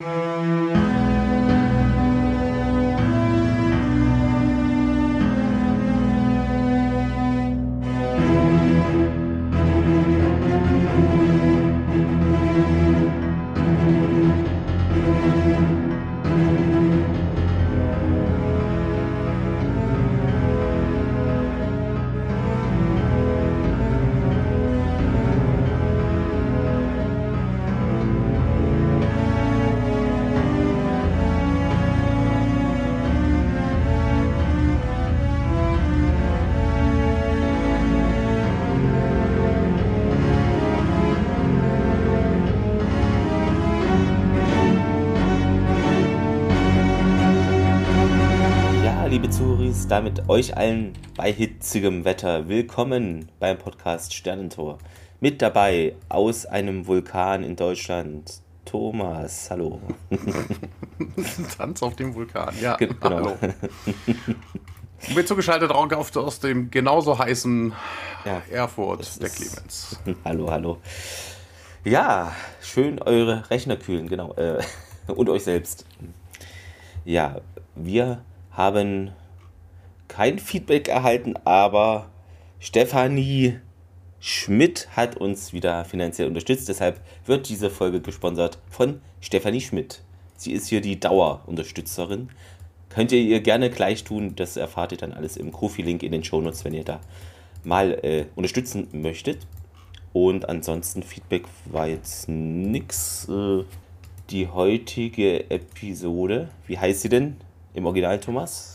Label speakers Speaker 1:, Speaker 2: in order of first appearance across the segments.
Speaker 1: Ja, damit euch allen bei hitzigem Wetter willkommen beim Podcast Sternentor. Mit dabei aus einem Vulkan in Deutschland Thomas. Hallo.
Speaker 2: Tanz auf dem Vulkan, ja.
Speaker 1: Ge- genau.
Speaker 2: Hallo. Und Mir zugeschaltet auf aus dem genauso heißen
Speaker 1: Ja,
Speaker 2: Erfurt, der Clemens.
Speaker 1: hallo, hallo. Ja, schön eure Rechner kühlen, genau. Äh, und euch selbst. Ja, wir haben kein Feedback erhalten, aber Stefanie Schmidt hat uns wieder finanziell unterstützt. Deshalb wird diese Folge gesponsert von Stefanie Schmidt. Sie ist hier die Dauerunterstützerin. Könnt ihr ihr gerne gleich tun. Das erfahrt ihr dann alles im Kofi-Link in den Shownotes, wenn ihr da mal äh, unterstützen möchtet. Und ansonsten Feedback war jetzt nix. Äh, die heutige Episode, wie heißt sie denn im Original, Thomas?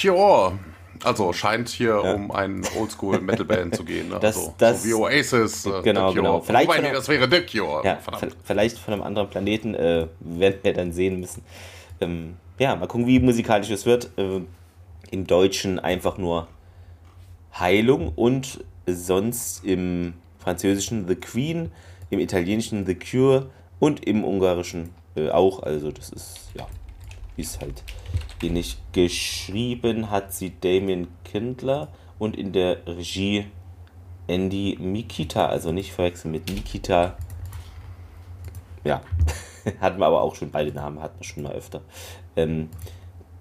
Speaker 2: Cure. Also scheint hier
Speaker 1: Ja.
Speaker 2: um eine Oldschool-Metal-Band zu gehen. Ne?
Speaker 1: Das-
Speaker 2: also,
Speaker 1: das-
Speaker 2: so wie Oasis, äh,
Speaker 1: Genau, genau. Vielleicht
Speaker 2: Wobei,
Speaker 1: von
Speaker 2: nee, das wäre The Cure.
Speaker 1: Ja, vielleicht von einem anderen Planeten, äh, werden wir dann sehen müssen. Ähm, ja, mal gucken, wie musikalisch es wird. Äh, Im Deutschen einfach nur Heilung und sonst im Französischen The Queen, im Italienischen The Cure und im Ungarischen äh, auch. Also das ist, ja, ist halt ähnlich. Geschrieben hat sie Damien Kindler und in der Regie Andy Mikita, also nicht verwechseln mit Nikita. Ja, hatten wir aber auch schon beide Namen, hatten wir schon mal öfter. Ähm,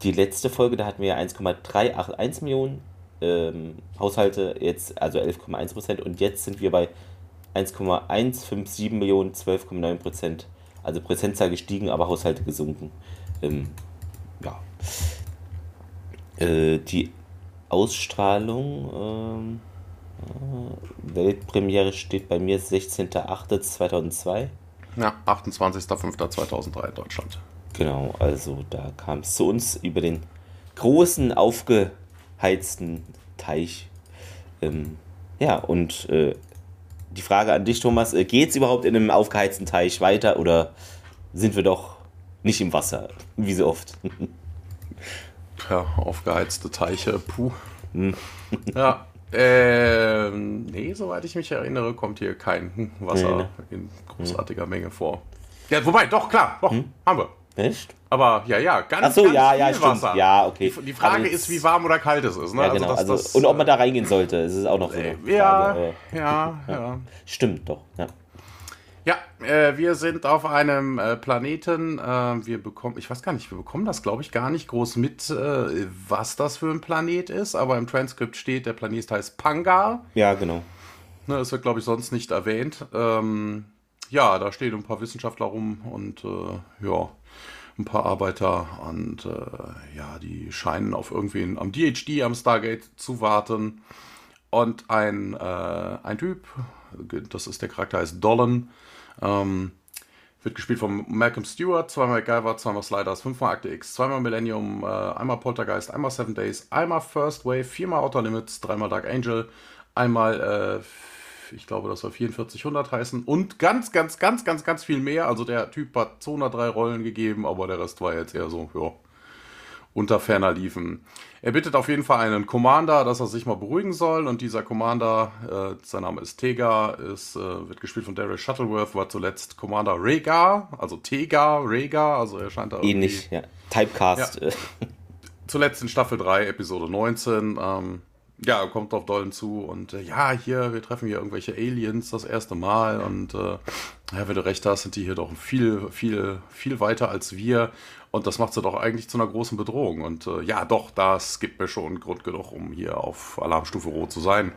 Speaker 1: die letzte Folge, da hatten wir ja 1,381 Millionen ähm, Haushalte, jetzt also 11,1 Prozent und jetzt sind wir bei 1,157 Millionen, 12,9 Prozent. Also Prozentzahl gestiegen, aber Haushalte gesunken. Ähm, ja. Äh, die Ausstrahlung, ähm, äh, Weltpremiere steht bei mir 16.08.2002.
Speaker 2: Ja, 28.05.2003 in Deutschland.
Speaker 1: Genau, also da kam es zu uns über den großen, aufgeheizten Teich. Ähm, ja, und äh, die Frage an dich, Thomas, äh, geht es überhaupt in einem aufgeheizten Teich weiter oder sind wir doch nicht im Wasser, wie so oft?
Speaker 2: Ja, aufgeheizte Teiche, puh.
Speaker 1: Hm.
Speaker 2: ja, ähm, nee, soweit ich mich erinnere, kommt hier kein Wasser
Speaker 1: Nee, ne?
Speaker 2: in großartiger Menge vor. Ja, wobei, doch, klar, doch, haben wir.
Speaker 1: Echt?
Speaker 2: Aber ja, ja, ganz,
Speaker 1: Hm? Ach so,
Speaker 2: ganz
Speaker 1: ja,
Speaker 2: viel
Speaker 1: ja, stimmt.
Speaker 2: Wasser.
Speaker 1: Ja, okay.
Speaker 2: Die, die Frage ist, wie warm oder kalt es ist. Ne?
Speaker 1: Ja, genau.
Speaker 2: das-
Speaker 1: Also,
Speaker 2: das,
Speaker 1: und ob man da reingehen sollte, ist es auch noch so eine
Speaker 2: äh, ja,
Speaker 1: Frage. Äh,
Speaker 2: ja, ja.
Speaker 1: Stimmt doch, ja.
Speaker 2: Ja, äh, wir sind auf einem äh, Planeten. Äh, wir bekommen, ich weiß gar nicht, wir bekommen das, glaube ich, gar nicht groß mit, äh, was das für ein Planet ist. Aber im Transkript steht, der Planet heißt Pangar.
Speaker 1: Ja, genau.
Speaker 2: Ne, das wird, glaube ich, sonst nicht erwähnt. Ähm, ja, da stehen ein paar Wissenschaftler rum und äh, ja, ein paar Arbeiter und äh, ja, die scheinen auf irgendwen am DHD, am Stargate zu warten. Und ein, ein Typ, das ist der Charakter, heißt Dolan, ähm, wird gespielt von Malcolm Stewart, zweimal MacGyver, zweimal Sliders, fünfmal Akte X, zweimal Millennium, äh, einmal Poltergeist, einmal Seven Days, einmal First Wave, viermal Outer Limits, dreimal Dark Angel, einmal, äh, ich glaube, das soll 4400 heißen und ganz, ganz, ganz, ganz, ganz viel mehr. Also der Typ hat 203 Rollen gegeben, aber der Rest war jetzt eher so, ja, unter ferner liefen. Er bittet auf jeden Fall einen Commander, dass er sich mal beruhigen soll. Und dieser Commander, äh, sein Name ist Tega, ist, äh, wird gespielt von Daryl Shuttleworth, war zuletzt Commander Rhaegar, also Tega, Rhaegar, also er scheint da irgendwie-
Speaker 1: Ähnlich, ja. Typecast.
Speaker 2: Ja. Zuletzt in Staffel 3, Episode 19. Ähm, Ja, kommt auf Dollen zu und äh, ja, hier, wir treffen hier irgendwelche Aliens das erste Mal und äh, ja, wenn du recht hast, sind die hier doch viel, viel, viel weiter als wir und das macht sie doch eigentlich zu einer großen Bedrohung und äh, ja, doch, das gibt mir schon Grund genug, um hier auf Alarmstufe Rot zu sein.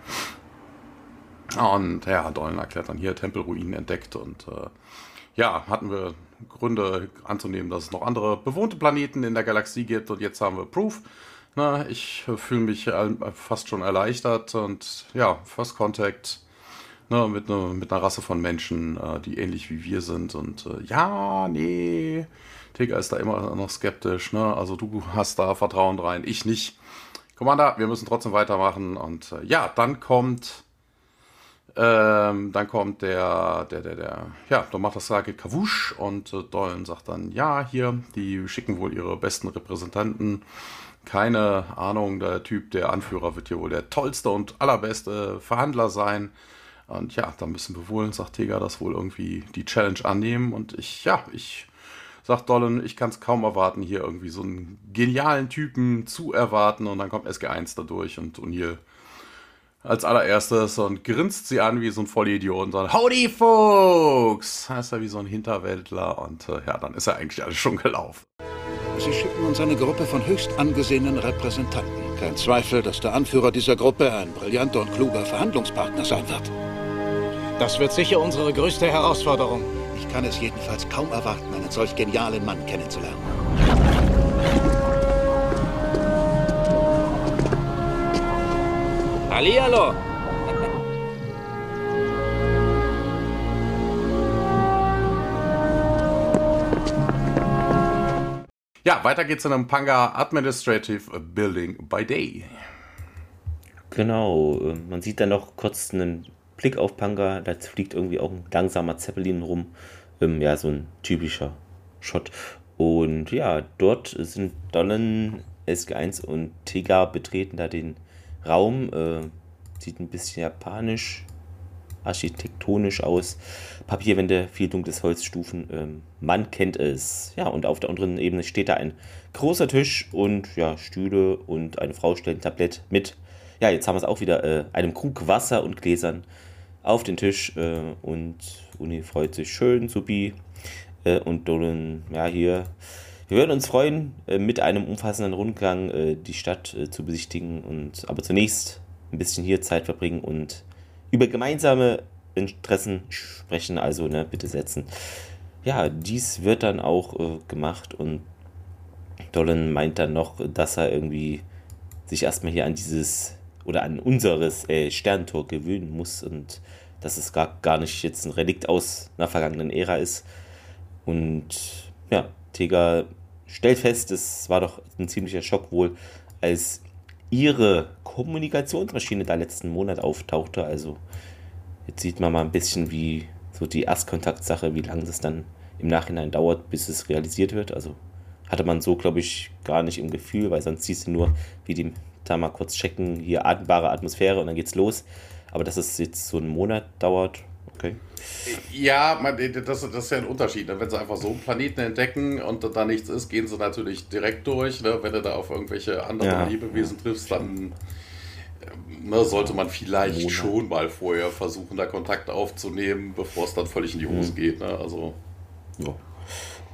Speaker 2: Und ja, Dollen erklärt dann hier Tempelruinen entdeckt und äh, ja, hatten wir Gründe anzunehmen, dass es noch andere bewohnte Planeten in der Galaxie gibt und jetzt haben wir Proof. Na, ich fühle mich fast schon erleichtert und ja, First Contact ne, mit, ne, mit einer Rasse von Menschen, äh, die ähnlich wie wir sind und äh, ja, nee, Tigger ist da immer noch skeptisch, ne? also du hast da Vertrauen rein, ich nicht. Commander, wir müssen trotzdem weitermachen und äh, ja, dann kommt ähm, dann kommt der, der, der, der, ja, dann macht das Sage Kawusch und äh, Dolan sagt dann, ja, hier, die schicken wohl ihre besten Repräsentanten. Keine Ahnung, der Typ, der Anführer wird hier wohl der tollste und allerbeste Verhandler sein. Und ja, da müssen wir wohl, sagt Tega, das wohl irgendwie die Challenge annehmen. Und ich, ja, ich sagt Dolan, ich kann es kaum erwarten, hier irgendwie so einen genialen Typen zu erwarten. Und dann kommt SG1 dadurch und O'Neill als allererstes und grinst sie an wie so ein Vollidiot und sagt, Howdy, Folks! Heißt er wie so ein Hinterwäldler und äh, ja, dann ist er eigentlich alles schon gelaufen.
Speaker 3: Sie schicken uns eine Gruppe von höchst angesehenen Repräsentanten. Kein Zweifel, dass der Anführer dieser Gruppe ein brillanter und kluger Verhandlungspartner sein wird.
Speaker 4: Das wird sicher unsere größte Herausforderung.
Speaker 3: Ich kann es jedenfalls kaum erwarten, einen solch genialen Mann kennenzulernen.
Speaker 5: Hallihallo!
Speaker 2: Ja, weiter geht's in einem Panga Administrative Building by Day.
Speaker 1: Genau, äh, man sieht dann noch kurz einen Blick auf Panga, da fliegt irgendwie auch ein langsamer Zeppelin rum. Ähm, ja, so ein typischer Shot. Und ja, dort sind Donnen, SG1 und Tega betreten da den Raum. Äh, sieht ein bisschen japanisch, architektonisch aus. Papierwände, viel dunkles Holzstufen. Ähm, man kennt es. Ja, und auf der unteren Ebene steht da ein großer Tisch und ja, Stühle und eine Frau stellt ein Tablett mit. Ja, jetzt haben wir es auch wieder, äh, einem Krug Wasser und Gläsern auf den Tisch äh, und Uni freut sich schön, Supi. Äh, und Dolan, ja, hier wir würden uns freuen, äh, mit einem umfassenden Rundgang äh, die Stadt äh, zu besichtigen und aber zunächst ein bisschen hier Zeit verbringen und über gemeinsame Interessen sprechen, also ne, bitte setzen. Ja, dies wird dann auch äh, gemacht und Dolan meint dann noch, dass er irgendwie sich erstmal hier an dieses oder an unseres äh, Sterntor gewöhnen muss und dass es gar, gar nicht jetzt ein Relikt aus einer vergangenen Ära ist. Und ja, Tega stellt fest, es war doch ein ziemlicher Schock wohl, als ihre Kommunikationsmaschine da letzten Monat auftauchte. Also jetzt sieht man mal ein bisschen, wie so die Erstkontaktsache, wie lange das dann im Nachhinein dauert, bis es realisiert wird. Also hatte man so, glaube ich, gar nicht im Gefühl, weil sonst siehst du nur, wie die da mal kurz checken, hier atembare Atmosphäre und dann geht's los. Aber dass es jetzt so einen Monat dauert, Okay.
Speaker 2: Ja, man, das, das ist ja ein Unterschied. Ne? Wenn sie einfach so einen Planeten entdecken und da nichts ist, gehen sie natürlich direkt durch. Ne? Wenn du da auf irgendwelche anderen ja, Lebewesen ja. triffst, dann sollte man vielleicht Monat. schon mal vorher versuchen, da Kontakt aufzunehmen, bevor es dann völlig in die Hose mhm. geht. Ne? Also.
Speaker 1: Ja.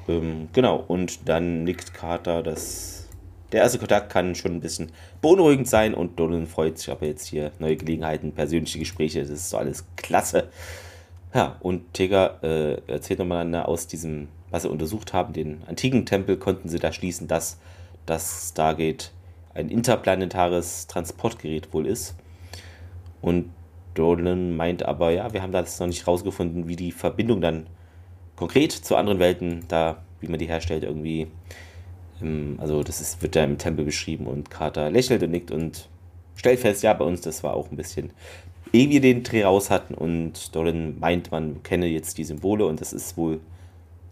Speaker 1: Ähm, genau, und dann nickt Carter, dass der erste Kontakt kann schon ein bisschen beunruhigend sein und Dolan freut sich aber jetzt hier neue Gelegenheiten, persönliche Gespräche, das ist so alles klasse. Ja, und Tega äh, erzählt nochmal aus diesem, was sie untersucht haben, den antiken Tempel, konnten sie da schließen, dass das Stargate ein interplanetares Transportgerät wohl ist. Und Dolan meint aber, ja, wir haben das noch nicht rausgefunden, wie die Verbindung dann konkret zu anderen Welten, da, wie man die herstellt, irgendwie. Ähm, also, das ist, wird da im Tempel beschrieben und Carter lächelt und nickt und stellt fest, ja, bei uns, das war auch ein bisschen ehe wir den Dreh raus hatten und Dolan meint, man kenne jetzt die Symbole und das ist wohl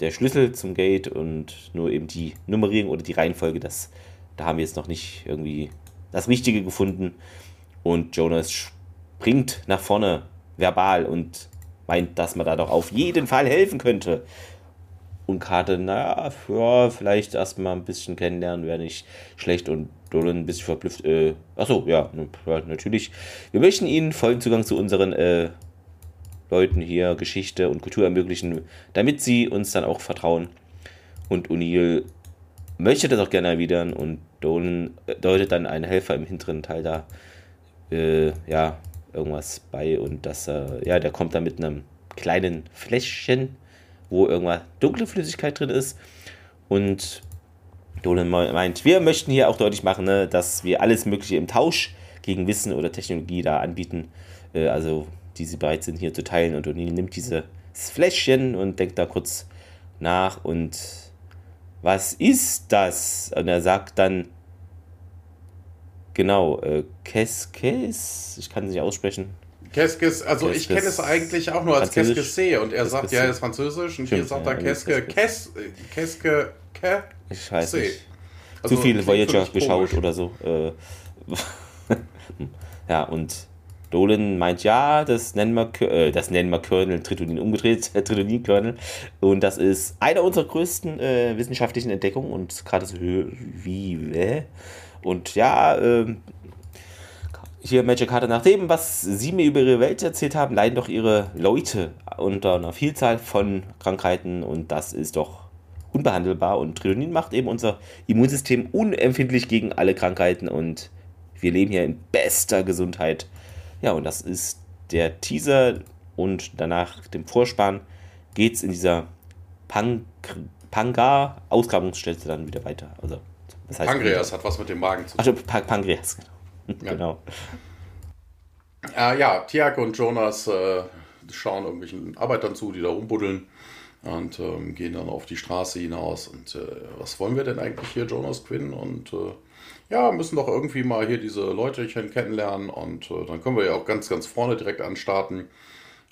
Speaker 1: der Schlüssel zum Gate und nur eben die Nummerierung oder die Reihenfolge, das, da haben wir jetzt noch nicht irgendwie das Richtige gefunden. Und Jonas springt nach vorne verbal und meint, dass man da doch auf jeden Fall helfen könnte. Und Karte, naja, ja, vielleicht erstmal ein bisschen kennenlernen wäre nicht schlecht. Und Dolan ein bisschen verblüfft. Äh, achso, ja, natürlich. Wir möchten Ihnen vollen Zugang zu unseren äh, Leuten hier Geschichte und Kultur ermöglichen, damit Sie uns dann auch vertrauen. Und O'Neill möchte das auch gerne erwidern und Dolan äh, deutet dann einen Helfer im hinteren Teil da, äh, ja, irgendwas bei und das, äh, ja, der kommt dann mit einem kleinen Fläschchen, wo irgendwas dunkle Flüssigkeit drin ist. Und Dolan meint, wir möchten hier auch deutlich machen, ne, dass wir alles Mögliche im Tausch gegen Wissen oder Technologie da anbieten, äh, also die sie bereit sind hier zu teilen. Und O'Neill nimmt dieses Fläschchen und denkt da kurz nach und was ist das? Und er sagt dann, genau, äh, Keskes, ich kann es nicht aussprechen.
Speaker 2: Keskes, also Keskes, ich kenne es eigentlich auch nur als Keskese und er sagt, ja, er ist französisch und hier sagt er Keske, Kes, Keske, Ke,
Speaker 1: Ich weiß nicht. Also Zu viel Voyager geschaut komisch. oder so. Äh, ja, und Dolan meint, ja, das nennen wir, äh, das nennen wir Kernel Tritonin umgedreht, äh, Tritonin-Kernel. Und das ist eine unserer größten äh, wissenschaftlichen Entdeckungen und gerade so wie, äh? Und ja, äh, hier Magic Carter, nach dem, was Sie mir über Ihre Welt erzählt haben, leiden doch Ihre Leute unter einer Vielzahl von Krankheiten und das ist doch unbehandelbar. Und Tritonin macht eben unser Immunsystem unempfindlich gegen alle Krankheiten und wir leben hier in bester Gesundheit. Ja, und das ist der Teaser und danach dem Vorspann geht es in dieser Pang Pangar-Ausgrabungsstätte dann wieder weiter. Also,
Speaker 2: das heißt Pankreas hat was mit dem Magen zu
Speaker 1: tun. Also Pan Pankreas, genau. Ja. genau.
Speaker 2: Äh, ja, Tiag und Jonas äh, schauen irgendwelchen Arbeitern zu, die da rumbuddeln und ähm, gehen dann auf die Straße hinaus. Und äh, was wollen wir denn eigentlich hier, Jonas Quinn? Und äh, ja, müssen doch irgendwie mal hier diese Leute kennenlernen und äh, dann können wir ja auch ganz, ganz vorne direkt anstarten.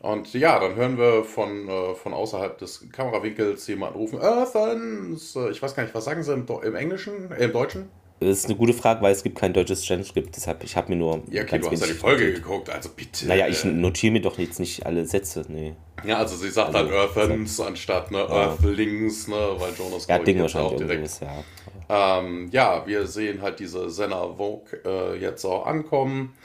Speaker 2: Und ja, dann hören wir von, äh, von außerhalb des Kamerawinkels jemanden rufen, Earthens! Ich weiß gar nicht, was sagen sie im, im Englischen, äh, im Deutschen?
Speaker 1: Das ist eine gute Frage, weil es gibt kein deutsches Transkript, deshalb ich habe mir nur.
Speaker 2: Ja, okay, du hast ja die Folge notiert. geguckt, also bitte.
Speaker 1: Naja, ich notiere mir doch jetzt nicht alle Sätze, nee.
Speaker 2: Ja, also sie sagt also, dann Earthens anstatt ne, ja. Earthlings, ne, weil Jonas
Speaker 1: ja, Ding wahrscheinlich auch direkt.
Speaker 2: ja. Ähm, ja, wir sehen halt diese Senna Vogue äh, jetzt auch ankommen.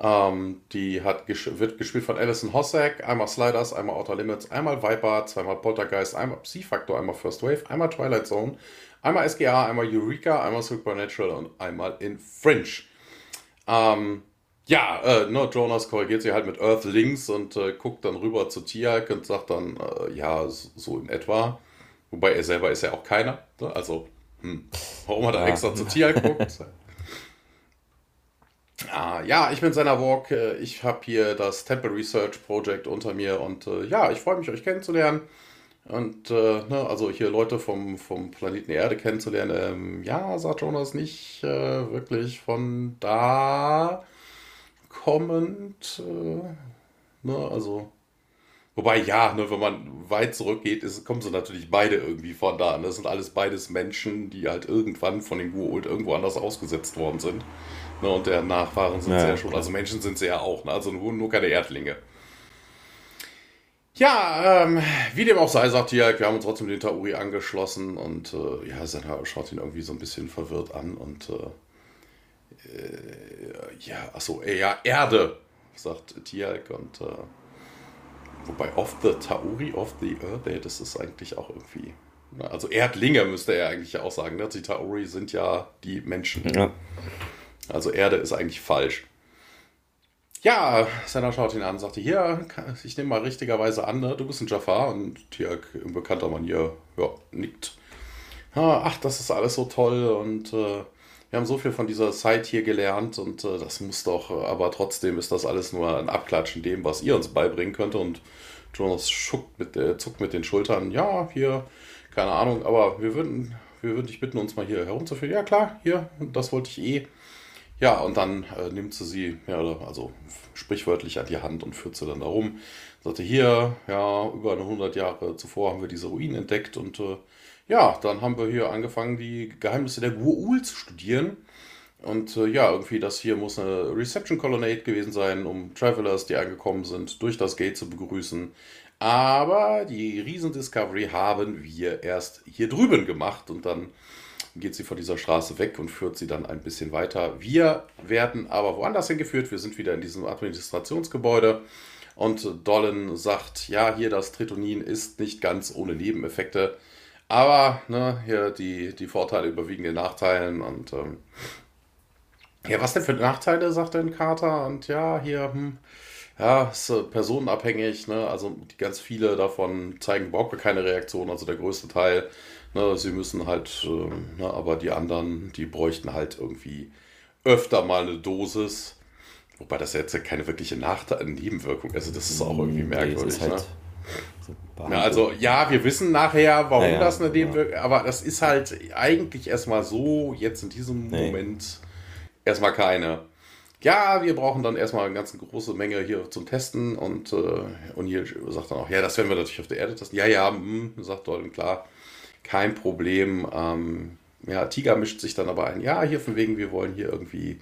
Speaker 2: Ähm, die hat ges wird gespielt von Alison Hossack. Einmal Sliders, einmal Outer Limits, einmal Viper, zweimal Poltergeist, einmal Psi-Factor, einmal First Wave, einmal Twilight Zone, einmal SGA, einmal Eureka, einmal Supernatural und einmal in Fringe. Ähm, ja, äh, ne, Jonas korrigiert sie halt mit Earthlings und äh, guckt dann rüber zu Tiak und sagt dann, äh, ja, so in etwa. Wobei er selber ist ja auch keiner. Ne? Also hm. Warum hat er ja. extra zu Tier geguckt? ah, ja, ich bin Senna Walk. Ich habe hier das Temple Research Project unter mir und äh, ja, ich freue mich, euch kennenzulernen. Und äh, ne, also hier Leute vom, vom Planeten Erde kennenzulernen. Ähm, ja, sagt Jonas nicht äh, wirklich von da kommend. Äh, ne, also Wobei, ja, ne, wenn man weit zurückgeht, ist, kommen sie natürlich beide irgendwie von da. Ne? Das sind alles beides Menschen, die halt irgendwann von den Gua'uld irgendwo anders ausgesetzt worden sind. Ne? Und der Nachfahren sind ja, sie ja schon. Also Menschen sind sie ja auch, ne? also nur, nur keine Erdlinge. Ja, ähm, wie dem auch sei, sagt Tiak, wir haben uns trotzdem den Tauri angeschlossen und äh, ja, Senna schaut ihn irgendwie so ein bisschen verwirrt an und äh, äh, ja, achso, äh, ja, Erde, sagt Tiak und äh, Wobei off the Tauri, off the Earth, das ist eigentlich auch irgendwie. Also Erdlinge müsste er eigentlich auch sagen. Ne? Die Tauri sind ja die Menschen. Ja. Also Erde ist eigentlich falsch. Ja, Senna schaut ihn an und sagte, hier, ich nehme mal richtigerweise an, ne? du bist ein Jafar und Tiak in bekannter Manier, ja, nickt. Ach, das ist alles so toll und äh, wir haben so viel von dieser Zeit hier gelernt und äh, das muss doch, aber trotzdem ist das alles nur ein Abklatschen dem, was ihr uns beibringen könnt. Und Jonas schuckt mit, äh, zuckt mit den Schultern, ja, hier, keine Ahnung, aber wir würden, wir würden dich bitten, uns mal hier herumzuführen. Ja, klar, hier, das wollte ich eh. Ja, und dann äh, nimmt sie sie, ja, also sprichwörtlich an die Hand und führt sie dann da rum. Sagte, hier, ja, über 100 Jahre zuvor haben wir diese Ruinen entdeckt und äh, ja, dann haben wir hier angefangen, die Geheimnisse der Gua'ul zu studieren. Und äh, ja, irgendwie das hier muss eine Reception Colonnade gewesen sein, um Travelers, die angekommen sind, durch das Gate zu begrüßen. Aber die Riesen-Discovery haben wir erst hier drüben gemacht und dann geht sie von dieser Straße weg und führt sie dann ein bisschen weiter. Wir werden aber woanders hingeführt. Wir sind wieder in diesem Administrationsgebäude. Und Dolan sagt, ja, hier das Tritonin ist nicht ganz ohne Nebeneffekte. Aber ne, hier die, die Vorteile überwiegen den Nachteilen. Und ähm, ja, was denn für Nachteile, sagt denn Carter? Und ja, hier, hm, ja, ist äh, personenabhängig. Ne? Also die ganz viele davon zeigen überhaupt keine Reaktion. Also der größte Teil Ne, sie müssen halt, äh, ne, aber die anderen, die bräuchten halt irgendwie öfter mal eine Dosis. Wobei das jetzt ja keine wirkliche Nachteil, Nebenwirkung ist. Also das ist auch irgendwie merkwürdig. Nee, halt ne? Ja, also ja, wir wissen nachher, warum ja, das eine Nebenwirkung aber das ist halt eigentlich erstmal so, jetzt in diesem nee. Moment erstmal keine. Ja, wir brauchen dann erstmal eine ganz große Menge hier zum Testen und, äh, und hier sagt dann auch, ja, das werden wir natürlich auf der Erde testen. Ja, ja, mh, hm, sagt Dolden, klar kein Problem. Ähm, ja, Tiger mischt sich dann aber ein. Ja, hier von wegen, wir wollen hier irgendwie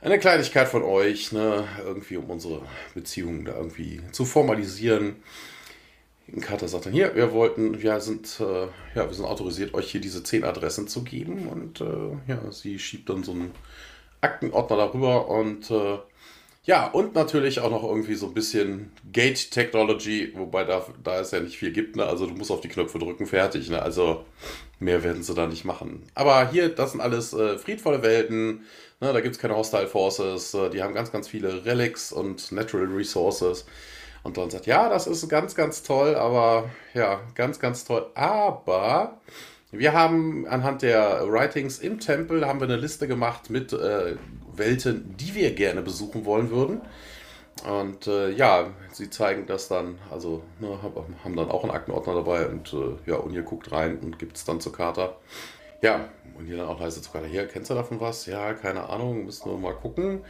Speaker 2: eine Kleinigkeit von euch, ne, irgendwie um unsere Beziehungen da irgendwie zu formalisieren. Carter sagt dann, hier, wir wollten, wir sind, äh, ja, wir sind autorisiert, euch hier diese zehn Adressen zu geben. Und äh, ja, sie schiebt dann so einen Aktenordner darüber und äh, ja, und natürlich auch noch irgendwie so ein bisschen Gate Technology, wobei da, da es ja nicht viel gibt. Ne? Also du musst auf die Knöpfe drücken, fertig. Ne? Also mehr werden sie da nicht machen. Aber hier, das sind alles äh, friedvolle Welten. Ne? Da gibt es keine Hostile Forces. Äh, die haben ganz, ganz viele Relics und Natural Resources. Und dann sagt, ja, das ist ganz, ganz toll, aber ja, ganz, ganz toll. Aber wir haben anhand der Writings im Tempel haben wir eine Liste gemacht mit äh, Welten, die wir gerne besuchen wollen würden. Und äh, ja, sie zeigen das dann, also ne, haben dann auch einen Aktenordner dabei und äh, ja, und ihr guckt rein und gibt es dann zur Karte. Ja, und hier dann auch leise zur Karte. Hier, kennst du davon was? Ja, keine Ahnung, müssen wir mal gucken.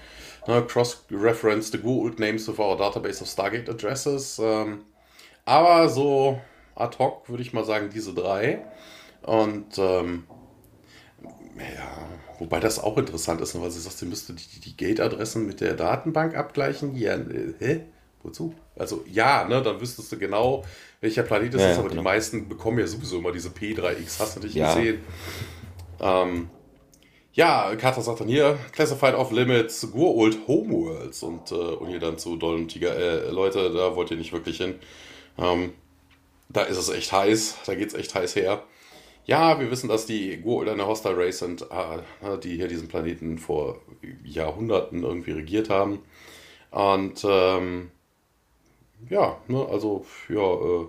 Speaker 2: Ne, Cross-reference the Google names of our database of Stargate addresses. Ähm, aber so ad hoc würde ich mal sagen, diese drei. Und ähm, ja, Wobei das auch interessant ist, weil sie sagt, sie müsste die, die Gate-Adressen mit der Datenbank abgleichen. Ja, äh, hä? Wozu? Also ja, ne, dann wüsstest du genau, welcher Planet es ja, ist, aber genau. die meisten bekommen ja sowieso immer diese P3X, hast du nicht ja. gesehen? Ähm, ja, Carter sagt dann hier, Classified Off Limits, Gur-Old Homeworlds und, äh, und hier dann zu Dollen Tiger, äh, Leute, da wollt ihr nicht wirklich hin. Ähm, da ist es echt heiß, da geht es echt heiß her. Ja, wir wissen, dass die Goa'uld eine Hostile Race sind, äh, die hier diesen Planeten vor Jahrhunderten irgendwie regiert haben. Und ähm, ja, ne, also ja, äh,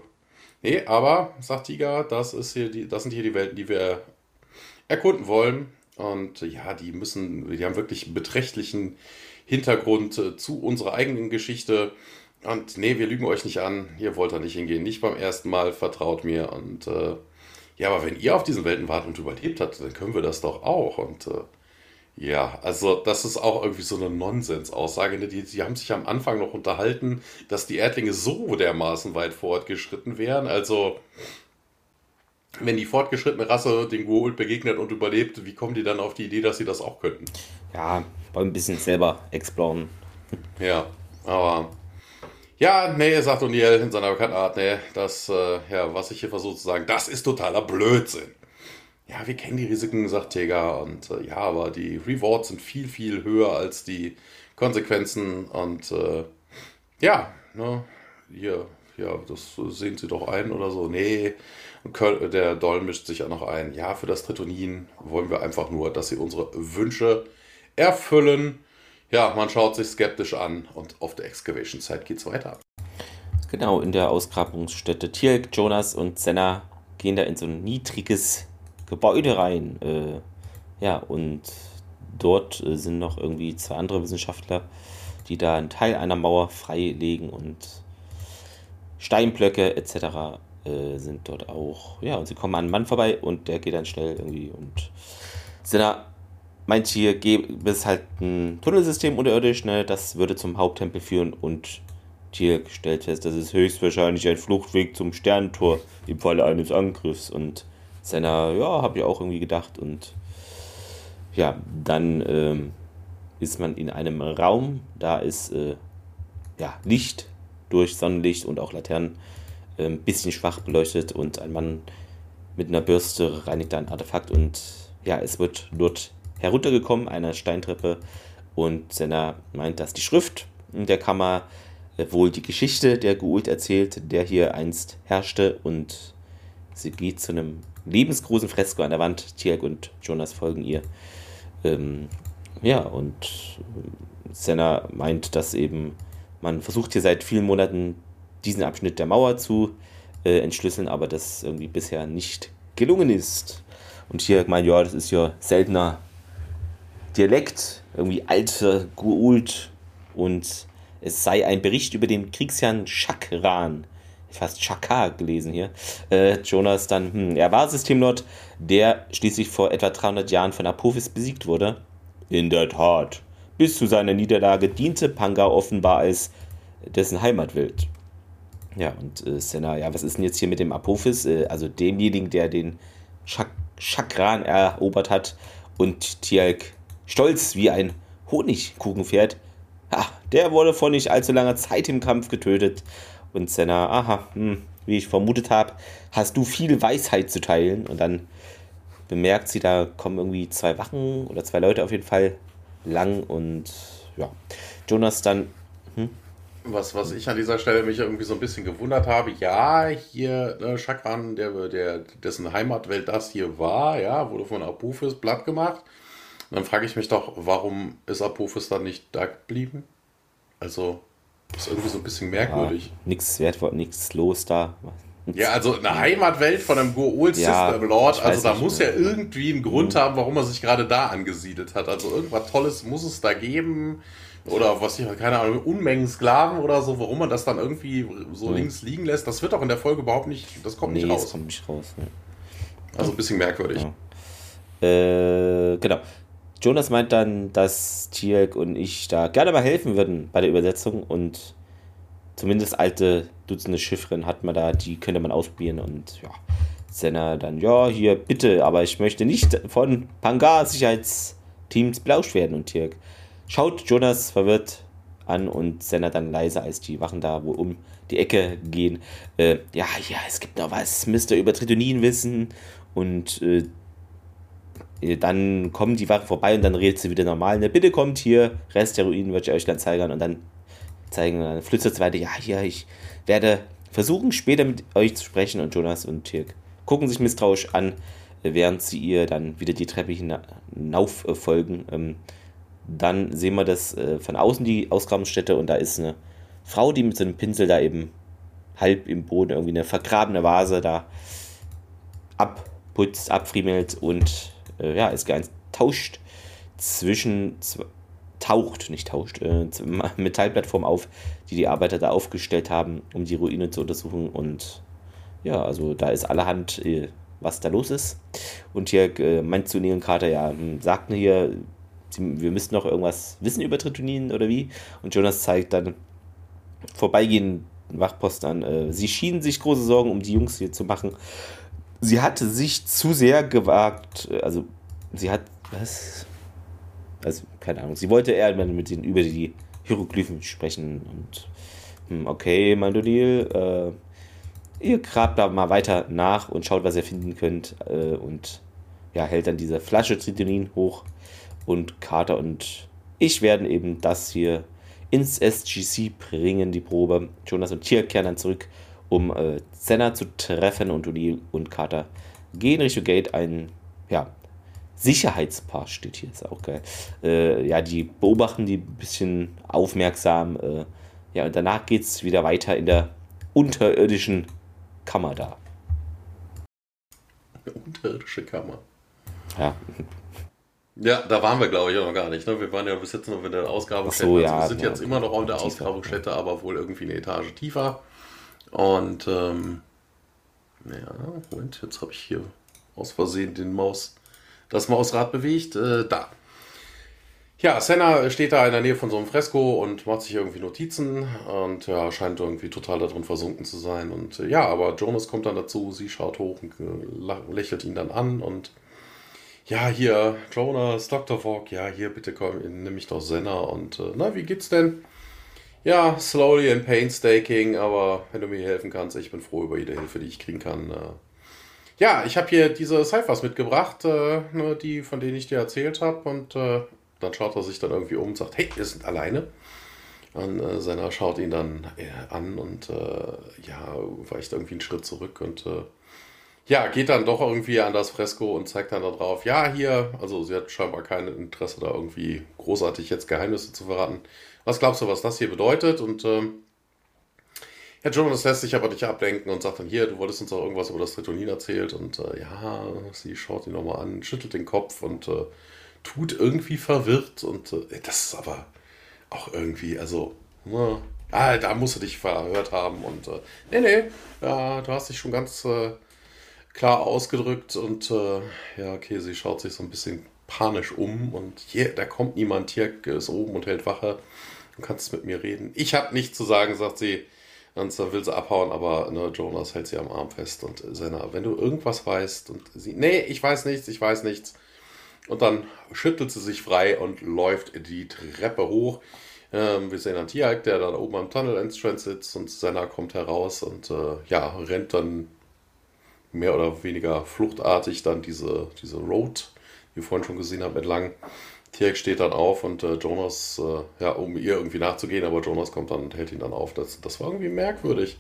Speaker 2: nee, aber sagt Tiger, das ist hier die, das sind hier die Welten, die wir erkunden wollen. Und ja, die müssen, die haben wirklich einen beträchtlichen Hintergrund äh, zu unserer eigenen Geschichte. Und nee, wir lügen euch nicht an, ihr wollt da nicht hingehen, nicht beim ersten Mal, vertraut mir. Und äh, ja, aber wenn ihr auf diesen Welten wart und überlebt habt, dann können wir das doch auch. Und äh, ja, also das ist auch irgendwie so eine Nonsensaussage. Ne? Die, die haben sich am Anfang noch unterhalten, dass die Erdlinge so dermaßen weit fortgeschritten wären. Also, wenn die fortgeschrittene Rasse den Goa'uld begegnet und überlebt, wie kommen die dann auf die Idee, dass sie das auch könnten?
Speaker 1: Ja, ein bisschen selber exploren.
Speaker 2: Ja, aber ja, nee, sagt O'Neill in seiner bekannten Art, nee, das, äh, ja, was ich hier versuche zu sagen, das ist totaler Blödsinn. Ja, wir kennen die Risiken, sagt Teger, und äh, ja, aber die Rewards sind viel, viel höher als die Konsequenzen und äh, ja, ne, hier, ja, das sehen Sie doch ein oder so. Nee, der Doll mischt sich ja noch ein. Ja, für das Tritonin wollen wir einfach nur, dass Sie unsere Wünsche erfüllen ja, man schaut sich skeptisch an und auf der Excavation Site geht's weiter.
Speaker 1: Genau, in der Ausgrabungsstätte Tierk, Jonas und Senna gehen da in so ein niedriges Gebäude rein. Äh, ja, und dort äh, sind noch irgendwie zwei andere Wissenschaftler, die da einen Teil einer Mauer freilegen und Steinblöcke etc. Äh, sind dort auch. Ja, und sie kommen an einen Mann vorbei und der geht dann schnell irgendwie und Senna meint hier gäbe es halt ein Tunnelsystem unterirdisch, ne, das würde zum Haupttempel führen und hier stellt fest, das ist höchstwahrscheinlich ein Fluchtweg zum Sternentor im Falle eines Angriffs und seiner, ja, habe ich auch irgendwie gedacht und ja, dann ähm, ist man in einem Raum, da ist äh, ja, Licht durch Sonnenlicht und auch Laternen ein äh, bisschen schwach beleuchtet und ein Mann mit einer Bürste reinigt ein Artefakt und ja, es wird dort heruntergekommen, einer Steintreppe. Und Senna meint, dass die Schrift in der Kammer wohl die Geschichte der Geult erzählt, der hier einst herrschte. Und sie geht zu einem lebensgroßen Fresko an der Wand. Tiag und Jonas folgen ihr. Ähm, ja, und Senna meint, dass eben man versucht hier seit vielen Monaten diesen Abschnitt der Mauer zu äh, entschlüsseln, aber das irgendwie bisher nicht gelungen ist. Und hier meint, ja, das ist ja seltener Dialekt, irgendwie alter Guult und es sei ein Bericht über den Kriegsherrn Chakran, fast Chakar gelesen hier. Äh, Jonas dann, hm, er war Systemlord, der schließlich vor etwa 300 Jahren von Apophis besiegt wurde. In der Tat. Bis zu seiner Niederlage diente Panga offenbar als dessen Heimatwelt. Ja, und äh, Senna, ja, was ist denn jetzt hier mit dem Apophis? Äh, also demjenigen, der den Chak Chakran erobert hat und Tialk stolz wie ein Honigkuchenpferd. Ah, der wurde vor nicht allzu langer Zeit im Kampf getötet. Und Senna, aha, hm, wie ich vermutet habe, hast du viel Weisheit zu teilen. Und dann bemerkt sie, da kommen irgendwie zwei Wachen oder zwei Leute auf jeden Fall lang. Und ja, Jonas dann. Hm?
Speaker 2: Was, was ich an dieser Stelle mich irgendwie so ein bisschen gewundert habe, ja, hier ne, Chakran, der, der, dessen Heimatwelt das hier war, ja, wurde von Apophis platt gemacht. Und dann frage ich mich doch, warum ist Apophis dann nicht da geblieben? Also, das ist irgendwie so ein bisschen merkwürdig.
Speaker 1: Ja, nichts wertvoll, nichts los da.
Speaker 2: Ja, also eine Heimatwelt von einem Goa'uld ja, System Lord, also da muss ja irgendwie einen Grund mhm. haben, warum er sich gerade da angesiedelt hat. Also irgendwas Tolles muss es da geben. Oder was ich, keine Ahnung, Unmengen Sklaven oder so, warum man das dann irgendwie so mhm. links liegen lässt, das wird auch in der Folge überhaupt nicht, das kommt nee, nicht raus. Das
Speaker 1: kommt nicht raus. Ne.
Speaker 2: Also ein bisschen merkwürdig.
Speaker 1: Ja. Äh, genau. Jonas meint dann, dass Tielk und ich da gerne mal helfen würden bei der Übersetzung und zumindest alte Dutzende Chiffren hat man da, die könnte man ausprobieren und ja, Senna dann, ja, hier bitte, aber ich möchte nicht von Pangar Sicherheitsteams belauscht werden und Tielk schaut Jonas verwirrt an und Senna dann leise, als die Wachen da wo um die Ecke gehen. Äh, ja, ja, es gibt noch was, müsst ihr über Tritonin wissen und äh, äh, dann kommen die Wachen vorbei und dann redet sie wieder normal. Ne? Bitte kommt hier, Rest der Ruinen wird ich euch dann zeigen und dann zeigen, dann flüstert weiter, ja, hier, ich werde versuchen, später mit euch zu sprechen und Jonas und Tirk gucken sich misstrauisch an, äh, während sie ihr dann wieder die Treppe hinauf äh, folgen. Ähm, dann sehen wir das von außen, die Ausgrabungsstätte, und da ist eine Frau, die mit so einem Pinsel da eben halb im Boden irgendwie eine vergrabene Vase da abputzt, abfriemelt und äh, ja, ist ganz tauscht zwischen, taucht, nicht tauscht, äh, Metallplattform auf, die die Arbeiter da aufgestellt haben, um die Ruine zu untersuchen. Und ja, also da ist allerhand, äh, was da los ist. Und hier äh, meint zu Neil Carter, ja, hm, sagten hier, sie, wir müssten noch irgendwas wissen über Tritonin oder wie. Und Jonas zeigt dann vorbeigehenden Wachposten an. Äh, sie schienen sich große Sorgen um die Jungs hier zu machen sie hatte sich zu sehr gewagt, also sie hat, was? Also, keine Ahnung, sie wollte eher mit ihnen über die Hieroglyphen sprechen und, hm, okay, Mandolil, äh, ihr grabt da mal weiter nach und schaut, was ihr finden könnt äh, und ja, hält dann diese Flasche Tritonin hoch und Carter und ich werden eben das hier ins SGC bringen, die Probe. Jonas und Tier kehren dann zurück um äh, Senna zu treffen und O'Neill und Carter gehen Richtung Gate. Ein ja, Sicherheitspaar steht hier, ist auch geil. Äh, ja, die beobachten die ein bisschen aufmerksam. Äh, ja, und danach geht es wieder weiter in der unterirdischen Kammer da.
Speaker 2: Unterirdische Kammer.
Speaker 1: Ja.
Speaker 2: Ja, da waren wir, glaube ich, auch noch gar nicht. Ne? Wir waren ja bis jetzt noch in der Ausgrabungsstätte.
Speaker 1: So, ja,
Speaker 2: also wir sind
Speaker 1: ja,
Speaker 2: jetzt immer noch in der Ausgrabungsstätte, aber wohl irgendwie eine Etage tiefer. Und ähm, ja, Moment, jetzt habe ich hier aus Versehen den Maus, das Mausrad bewegt. Äh, da. Ja, Senna steht da in der Nähe von so einem Fresko und macht sich irgendwie Notizen und ja, scheint irgendwie total darin versunken zu sein. Und äh, ja, aber Jonas kommt dann dazu, sie schaut hoch und äh, lächelt ihn dann an und ja, hier, Jonas, Dr. Fogg, ja, hier, bitte komm, nimm mich doch Senna und äh, na, wie geht's denn? Ja, slowly and painstaking, aber wenn du mir helfen kannst, ich bin froh über jede Hilfe, die ich kriegen kann. Äh, Ja, ich habe hier diese Cyphers mitgebracht, äh, ne, die, von denen ich dir erzählt habe. Und äh, dann schaut er sich dann irgendwie um und sagt, hey, wir sind alleine. Und äh, Senna schaut ihn dann äh, an und ja, weicht irgendwie einen Schritt zurück und äh, ja, geht dann doch irgendwie an das Fresko und zeigt dann da drauf, ja, hier, also sie hat scheinbar kein Interesse da irgendwie großartig jetzt Geheimnisse zu verraten. Was glaubst du, was das hier bedeutet? Und ähm, Herr Jonas lässt sich aber nicht ablenken und sagt dann, hier, du wolltest uns auch irgendwas über das Tritonin erzählt. Und äh, ja, sie schaut ihn nochmal an, schüttelt den Kopf und äh, tut irgendwie verwirrt. Und äh, das ist aber auch irgendwie, also, na, ah, da musst du dich verhört haben. Und äh, nee, nee, ja, du hast dich schon ganz äh, klar ausgedrückt. Und äh, ja, okay, sie schaut sich so ein bisschen panisch um. Und hier, da kommt niemand, hier ist oben und hält Wache. Du kannst mit mir reden. Ich habe nichts zu sagen, sagt sie. Und dann will sie abhauen, aber ne, Jonas hält sie am Arm fest. Und Senna, wenn du irgendwas weißt und sie, nee, ich weiß nichts, ich weiß nichts. Und dann schüttelt sie sich frei und läuft die Treppe hoch. Ähm, wir sehen dann Tiag, der dann oben am Tunnel Entrance sitzt und Senna kommt heraus und äh, ja, rennt dann mehr oder weniger fluchtartig dann diese, diese Road, die wir vorhin schon gesehen haben, entlang. Tiag steht dann auf und äh, Jonas, äh, ja, um ihr irgendwie nachzugehen, aber Jonas kommt dann und hält ihn dann auf. Das, das war irgendwie merkwürdig.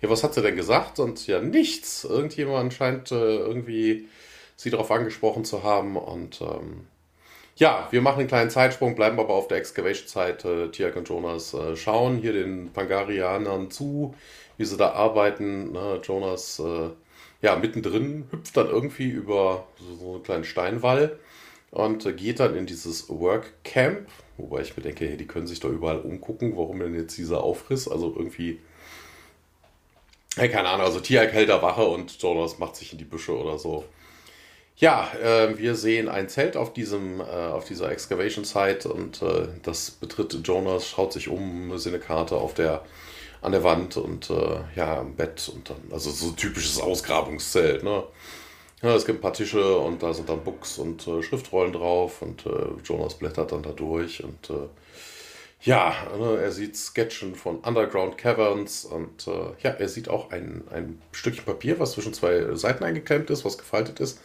Speaker 2: Ja, was hat sie denn gesagt? Und ja, nichts. Irgendjemand scheint äh, irgendwie sie darauf angesprochen zu haben. Und ähm, ja, wir machen einen kleinen Zeitsprung, bleiben aber auf der Excavation-Zeit. Äh, Tiak und Jonas äh, schauen hier den Pangarianern zu, wie sie da arbeiten. Ne? Jonas, äh, ja, mittendrin hüpft dann irgendwie über so einen kleinen Steinwall und geht dann in dieses Workcamp, wobei ich mir denke, hey, die können sich doch überall umgucken, warum denn jetzt dieser Aufriss? Also irgendwie, hey, keine Ahnung, also Tiak hält da Wache und Jonas macht sich in die Büsche oder so. Ja, äh, wir sehen ein Zelt auf, diesem, äh, auf dieser Excavation Site und äh, das betritt Jonas, schaut sich um, eine Karte auf der, an der Wand und äh, ja, im Bett und dann, also so typisches Ausgrabungszelt, ne? Ja, es gibt ein paar Tische und da sind dann Books und äh, Schriftrollen drauf und äh, Jonas blättert dann da durch und äh, ja, ne, er sieht Sketchen von Underground Caverns und äh, ja, er sieht auch ein, ein Stückchen Papier, was zwischen zwei Seiten eingeklemmt ist, was gefaltet ist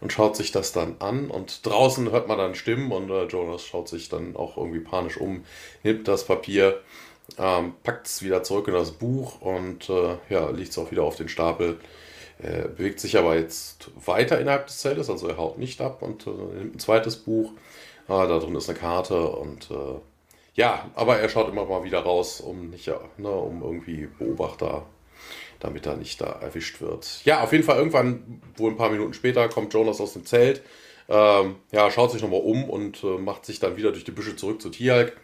Speaker 2: und schaut sich das dann an und draußen hört man dann Stimmen und äh, Jonas schaut sich dann auch irgendwie panisch um, nimmt das Papier, ähm, packt es wieder zurück in das Buch und äh, ja, legt es auch wieder auf den Stapel er bewegt sich aber jetzt weiter innerhalb des Zeltes, also er haut nicht ab und äh, nimmt ein zweites Buch. Ah, da drin ist eine Karte und äh, ja, aber er schaut immer mal wieder raus, um nicht, ne, um irgendwie Beobachter, damit er nicht da erwischt wird. Ja, auf jeden Fall irgendwann, wohl ein paar Minuten später, kommt Jonas aus dem Zelt. Ähm, ja, schaut sich nochmal um und äh, macht sich dann wieder durch die Büsche zurück zu Tialk.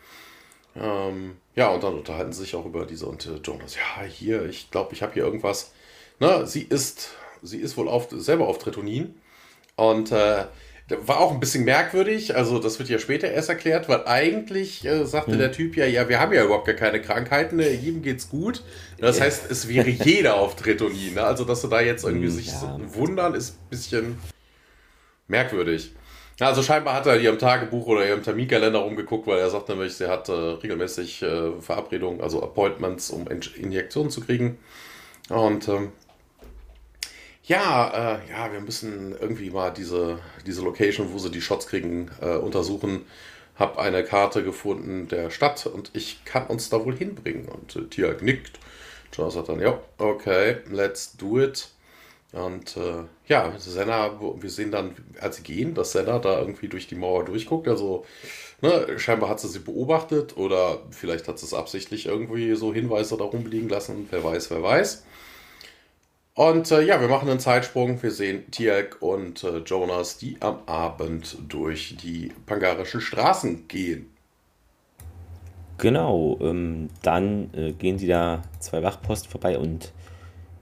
Speaker 2: Ähm, ja, und dann unterhalten sie sich auch über diese und äh, Jonas, ja, hier, ich glaube, ich habe hier irgendwas Ne, sie ist, sie ist wohl auf, selber auf Tretonin. Und äh, war auch ein bisschen merkwürdig, also das wird ja später erst erklärt, weil eigentlich äh, sagte hm. der Typ ja, ja, wir haben ja überhaupt gar keine Krankheiten, ne, jedem geht's gut. Das heißt, es wäre jeder auf Tretonin. Ne? Also, dass sie da jetzt irgendwie hm, sich ja. so wundern, ist ein bisschen merkwürdig. Also scheinbar hat er ihrem Tagebuch oder ihrem Terminkalender rumgeguckt, weil er sagt nämlich, sie hat äh, regelmäßig äh, Verabredungen, also Appointments, um Injektionen zu kriegen. Und ähm, ja, äh, ja, wir müssen irgendwie mal diese, diese Location, wo sie die Shots kriegen, äh, untersuchen. Hab eine Karte gefunden der Stadt und ich kann uns da wohl hinbringen. Und äh, Tia nickt. Jonas sagt dann, ja, okay, let's do it. Und äh, ja, Senna, wir sehen dann, als sie gehen, dass Senna da irgendwie durch die Mauer durchguckt. Also ne, scheinbar hat sie sie beobachtet oder vielleicht hat sie es absichtlich irgendwie so Hinweise da rumliegen lassen. Wer weiß, wer weiß. Und äh, ja, wir machen einen Zeitsprung. Wir sehen Tiak und äh, Jonas, die am Abend durch die pangarischen Straßen gehen.
Speaker 1: Genau, ähm, dann äh, gehen sie da zwei Wachposten vorbei und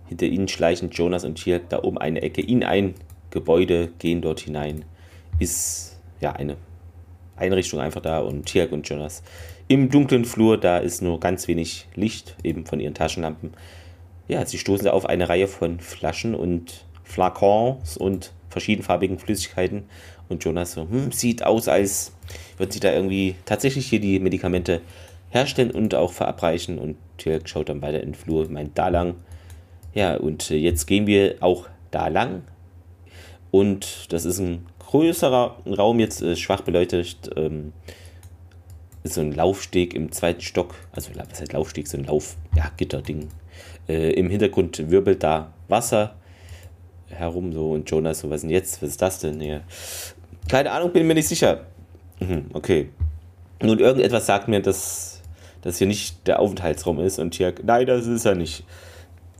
Speaker 1: hinter ihnen schleichen Jonas und Tiak da oben eine Ecke in ein Gebäude, gehen dort hinein. Ist ja eine Einrichtung einfach da und Tiak und Jonas im dunklen Flur, da ist nur ganz wenig Licht, eben von ihren Taschenlampen ja, sie stoßen auf eine Reihe von Flaschen und Flakons und verschiedenfarbigen Flüssigkeiten. Und Jonas so, hm, sieht aus, als würden sie da irgendwie tatsächlich hier die Medikamente herstellen und auch verabreichen. Und Tilk schaut dann weiter in den Flur, meint da lang. Ja, und äh, jetzt gehen wir auch da lang. Und das ist ein größerer Raum, jetzt äh, schwach beleuchtet. Ähm, ist so ein Laufsteg im zweiten Stock. Also, was heißt Laufsteg? So ein Lauf, ja, Gitterding. Äh, Im Hintergrund wirbelt da Wasser herum so und Jonas so, was ist denn jetzt? Was ist das denn hier? Keine Ahnung, bin mir nicht sicher. Mhm, okay. Nun, irgendetwas sagt mir, dass das hier nicht der Aufenthaltsraum ist und hier, nein, das ist er nicht.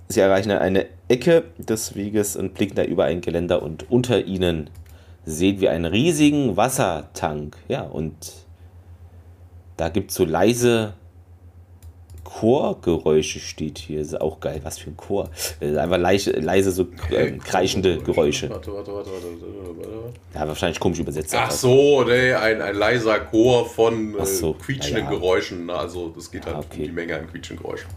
Speaker 1: Sie erreichen eine Ecke des Weges und blicken da über ein Geländer und unter ihnen sehen wir einen riesigen Wassertank. Ja, und da gibt es so leise Chorgeräusche steht hier. Ist auch geil. Was für ein Chor. Einfach leise, leise so äh, kreischende Geräusche. Warte, warte, warte, warte, warte. Ja, wahrscheinlich komisch übersetzt.
Speaker 2: Ach so, nee, ein, ein leiser Chor von äh, so, quietschenden ja, ja. Geräuschen. Also das geht halt okay. um die Menge an quietschenden Geräuschen.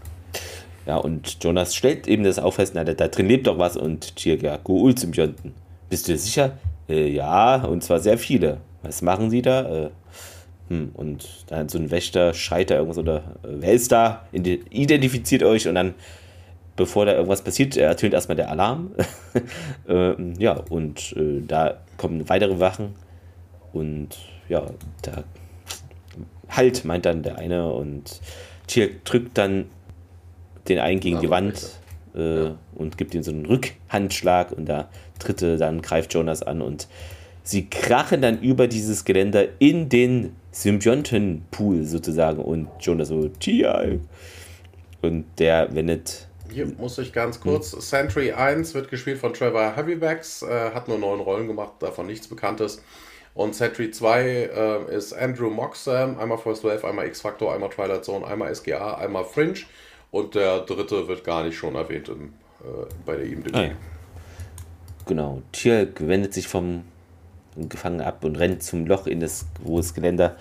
Speaker 1: Ja, und Jonas stellt eben das auch fest, na, da, drin lebt doch was und zum Jönten. Bist du sicher? Äh, ja, und zwar sehr viele. Was machen sie da? Äh, hm, und dann so ein Wächter schreit da irgendwas oder äh, wer ist da? Identifiziert euch und dann, bevor da irgendwas passiert, ertönt erstmal der Alarm. ähm, ja, und äh, da kommen weitere Wachen und ja, da halt, meint dann der eine und Tier drückt dann den einen gegen die Wand äh, ja. und gibt ihm so einen Rückhandschlag und der dritte dann greift Jonas an und sie krachen dann über dieses Geländer in den Symbiontenpool sozusagen und Jonas so, Tia. Und der wendet.
Speaker 2: Hier muss ich ganz kurz. Hm. Sentry 1 wird gespielt von Trevor Heavybacks, äh, hat nur neun Rollen gemacht, davon nichts Bekanntes. Und Sentry 2 äh, ist Andrew Moxham, einmal First Wave, einmal X-Factor, einmal Twilight Zone, einmal SGA, einmal Fringe. Und der dritte wird gar nicht schon erwähnt im, äh, bei der IMDb. Ah, ja.
Speaker 1: Genau. Tier wendet sich vom gefangen ab und rennt zum Loch in das große Geländer.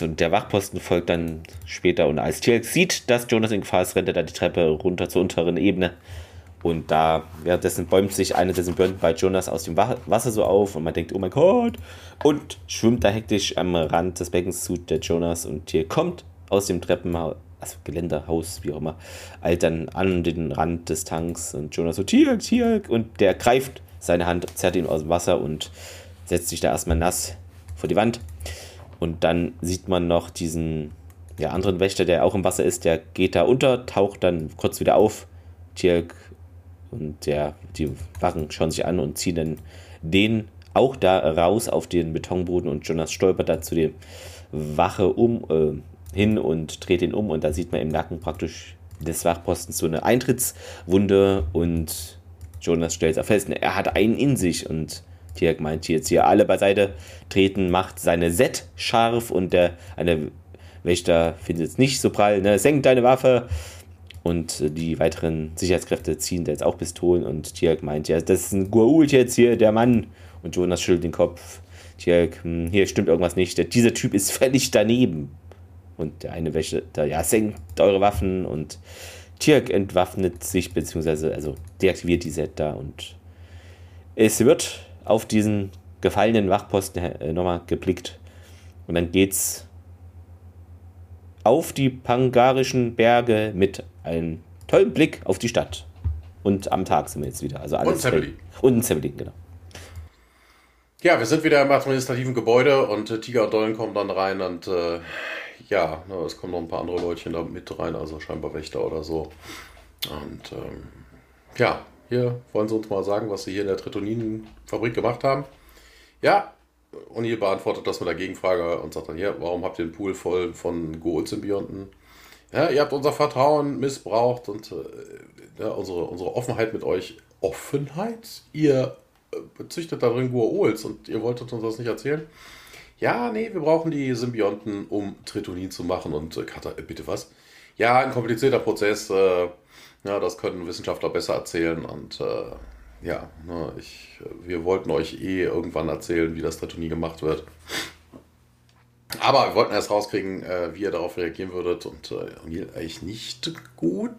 Speaker 1: Und der Wachposten folgt dann später. Und als Tielk sieht, dass Jonas in Gefahr ist, rennt er da die Treppe runter zur unteren Ebene. Und da währenddessen bäumt sich eine dessen Bönden bei Jonas aus dem Wasser so auf und man denkt, oh mein Gott. Und schwimmt da hektisch am Rand des Beckens zu der Jonas und Tier kommt aus dem Treppenhaus, also Geländerhaus, wie auch immer, eilt dann an den Rand des Tanks und Jonas so, Tier, Tier, und der greift seine Hand, zerrt ihn aus dem Wasser und setzt sich da erstmal nass vor die Wand. Und dann sieht man noch diesen ja, anderen Wächter, der auch im Wasser ist, der geht da unter, taucht dann kurz wieder auf. Tirk und der, die Wachen schauen sich an und ziehen dann den auch da raus auf den Betonboden und Jonas stolpert da zu der Wache um, äh, hin und dreht ihn um und da sieht man im Nacken praktisch des Wachpostens so eine Eintrittswunde und Jonas stellt es fest, er hat einen in sich und Tierk meint jetzt hier alle beiseite treten, macht seine Set scharf und der eine Wächter findet es nicht so prall, ne? senkt deine Waffe und die weiteren Sicherheitskräfte ziehen da jetzt auch Pistolen und Tierk meint, ja, das ist ein Gua'uld jetzt hier, der Mann und Jonas schüttelt den Kopf. Tierk, hm, hier stimmt irgendwas nicht, dieser Typ ist völlig daneben. Und der eine Wächter, ja, senkt eure Waffen und Tirk entwaffnet sich, beziehungsweise also deaktiviert die Set da und es wird auf diesen gefallenen Wachposten äh, nochmal geblickt. Und dann geht's auf die pangarischen Berge mit einem tollen Blick auf die Stadt. Und am Tag sind wir jetzt wieder. Also alles
Speaker 2: und Zeppelin.
Speaker 1: Und Zeppelin, genau.
Speaker 2: Ja, wir sind wieder im administrativen Gebäude und äh, Tiger und Dollen kommen dann rein und äh, ja, ne, es kommen noch ein paar andere Leutchen da mit rein, also scheinbar Wächter oder so. Und ähm, ja, hier wollen sie uns mal sagen, was sie hier in der Tritoninenfabrik gemacht haben. Ja, und ihr beantwortet das mit der Gegenfrage und sagt dann hier, warum habt ihr den Pool voll von Goal-Symbionten? Ja, ihr habt unser Vertrauen missbraucht und äh, ja, unsere, unsere Offenheit mit euch. Offenheit? Ihr äh, züchtet da drin Goa'uls und ihr wolltet uns das nicht erzählen? Ja, nee, wir brauchen die Symbionten, um Tritonin zu machen. Und äh, Kata, äh, bitte was? Ja, ein komplizierter Prozess. Äh, ja, das können Wissenschaftler besser erzählen. Und äh, ja, ne, ich, wir wollten euch eh irgendwann erzählen, wie das Tritonin gemacht wird. Aber wir wollten erst rauskriegen, äh, wie ihr darauf reagieren würdet. Und äh, eigentlich nicht gut.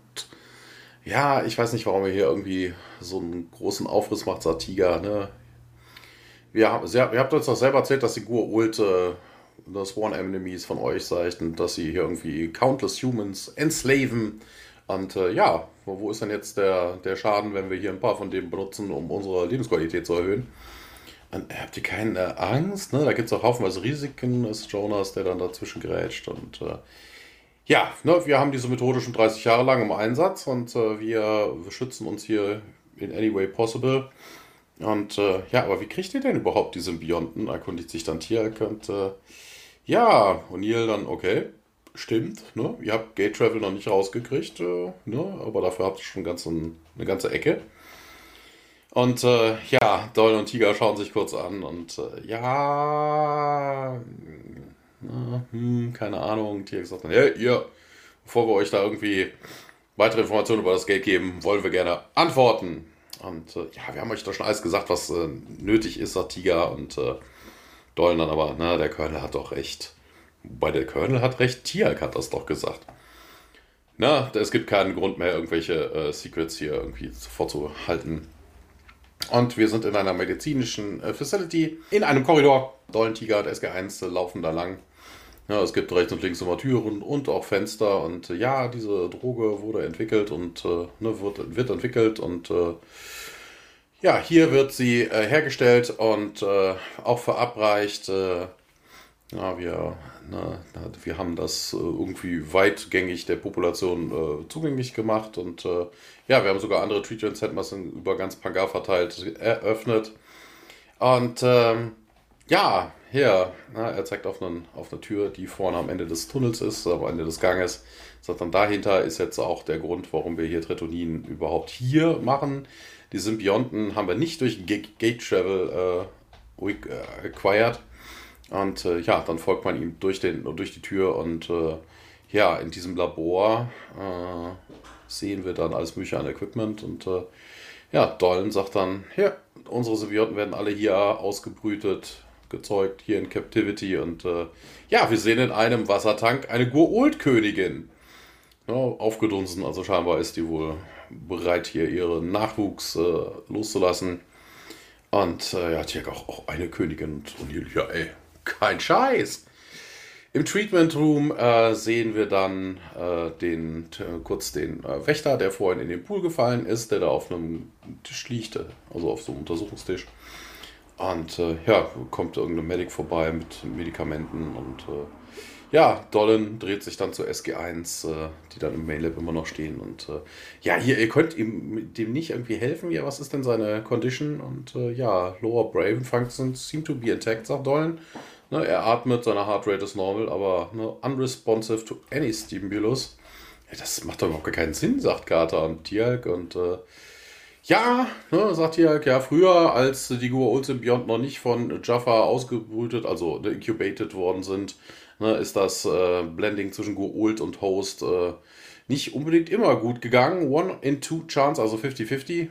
Speaker 2: Ja, ich weiß nicht, warum ihr hier irgendwie so einen großen Aufriss macht, sagt Tiger. Ne? Wir haben, ihr habt uns doch selber erzählt, dass die Gur-Ult äh, das One Enemies von euch und dass sie hier irgendwie countless humans enslaven Und äh, ja, wo, ist denn jetzt der, der Schaden, wenn wir hier ein paar von dem benutzen, um unsere Lebensqualität zu erhöhen? Und äh, habt ihr keine Angst? Ne? Da gibt es auch haufenweise Risiken, ist Jonas, der dann dazwischen grätscht. Und äh, ja, ne, wir haben diese Methode schon 30 Jahre lang im Einsatz und äh, wir schützen uns hier in any way possible. Und äh, ja, aber wie kriegt ihr denn überhaupt die Symbionten? Erkundigt sich dann Tiak und äh, ja, O'Neill dann, okay, stimmt, ne? Ihr habt Gate Travel noch nicht rausgekriegt, äh, ne? Aber dafür habt ihr schon ganz ein, eine ganze Ecke. Und äh, ja, Doyle und Tiger schauen sich kurz an und äh, ja, na, hm, keine Ahnung. Tiger sagt dann, hey, ihr, bevor wir euch da irgendwie weitere Informationen über das Geld geben, wollen wir gerne antworten. Und äh, ja, wir haben euch doch schon alles gesagt, was äh, nötig ist, sagt Tiger. Und äh, Dolan dann aber, na, der Colonel hat doch recht. Wobei der Colonel hat recht, Tiag hat das doch gesagt. Na, es gibt keinen Grund mehr, irgendwelche äh, Secrets hier irgendwie vorzuhalten. Und wir sind in einer medizinischen äh, Facility, in einem Korridor. Dollentiger, der SG1 laufen da lang. Ja, es gibt rechts und links immer Türen und auch Fenster. Und äh, ja, diese Droge wurde entwickelt und äh, ne, wird, wird entwickelt. Und äh, ja, hier wird sie äh, hergestellt und äh, auch verabreicht. Äh, ja, wir, ne, wir haben das irgendwie weitgängig der Population zugänglich gemacht. Und ja, wir haben sogar andere Treatment Centers über ganz Pangar verteilt eröffnet. Und ähm, ja, hier, na, er zeigt auf, einen, auf eine Tür, die vorne am Ende des Tunnels ist, am Ende des Ganges. Sagt dann, dahinter ist jetzt auch der Grund, warum wir hier Tretonin überhaupt hier machen. Die Symbionten haben wir nicht durch Gate Travel äh, äh, acquired. Und äh, ja, dann folgt man ihm durch, den, durch die Tür und äh, ja, in diesem Labor äh, sehen wir dann alles mögliche an Equipment und äh, ja, Dolan sagt dann, ja, unsere Symbionten werden alle hier ausgebrütet, gezeugt hier in Captivity. Und äh, ja, wir sehen in einem Wassertank eine Gur-Old-Königin. Ja, aufgedunsen, also scheinbar ist die wohl bereit, hier ihren Nachwuchs äh, loszulassen. Und äh, ja, hat auch, auch eine Königin. Und, und ja, ey, kein Scheiß. Im Treatment Room äh, sehen wir dann äh, den, kurz den äh, Wächter, der vorhin in den Pool gefallen ist, der da auf einem Tisch liegt, also auf so einem Untersuchungstisch. Und äh, ja, kommt irgendein Medic vorbei mit Medikamenten und äh, ja, Dolan dreht sich dann zur SG1, äh, die dann im Mainlab immer noch stehen. Und äh, ja, hier, ihr könnt ihm dem nicht irgendwie helfen. Ja, was ist denn seine Condition? Und äh, ja, Lower Brain Functions seem to be intact, sagt Dolan. Ne, er atmet, seine Heart Rate ist normal, aber ne, unresponsive to any stimulus. Ja, das macht doch überhaupt keinen Sinn, sagt Carter und Tialk. Und äh, ja, ne, sagt ihr, ja, früher, als die Goa'uld Symbiont noch nicht von Jaffa ausgebrütet, also ne, incubated worden sind, ne, ist das äh, Blending zwischen Goa'uld und Host äh, nicht unbedingt immer gut gegangen. One in two chance, also 50-50.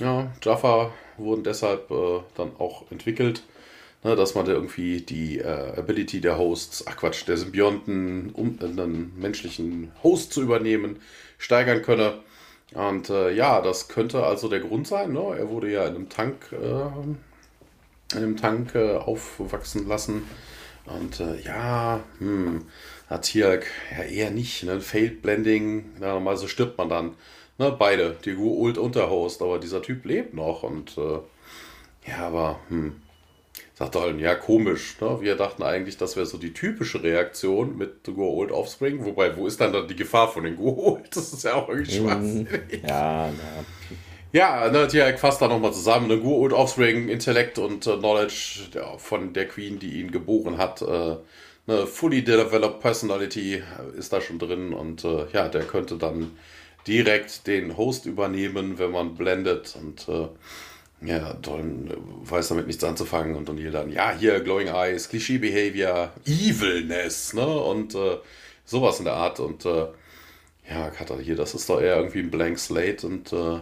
Speaker 2: Ja, Jaffa wurden deshalb äh, dann auch entwickelt, ne, dass man da irgendwie die äh, Ability der Hosts, ach Quatsch, der Symbionten, um einen menschlichen Host zu übernehmen, steigern könne. Und äh, ja, das könnte also der Grund sein. Ne? Er wurde ja in einem Tank, äh, in einem Tank äh, aufwachsen lassen. Und äh, ja, hm, hat hier ja eher nicht. Ne? Failed Blending, ja, normalerweise stirbt man dann. Ne? Beide, die Ult und der Host. Aber dieser Typ lebt noch. Und äh, ja, aber hm, Sagt Dolan, ja, komisch. Ne? Wir dachten eigentlich, das wäre so die typische Reaktion mit Go Old Offspring. Wobei, wo ist dann, dann die Gefahr von den Go Old? Das ist ja auch irgendwie mhm. schwachsinnig. Ja, ja. Ja, ne, die fasst da nochmal zusammen. Ne, Go Old Offspring, Intellekt und äh, Knowledge der, von der Queen, die ihn geboren hat. Äh, eine fully developed Personality ist da schon drin. Und äh, ja, der könnte dann direkt den Host übernehmen, wenn man blendet. Und äh, ja, Don weiß damit nichts anzufangen und O'Neill dann, ja, hier Glowing Eyes, Klischee-Behavior, Evilness, ne? Und äh, sowas in der Art. Und äh, ja, Cutter hier, das ist doch eher irgendwie ein Blank Slate und äh,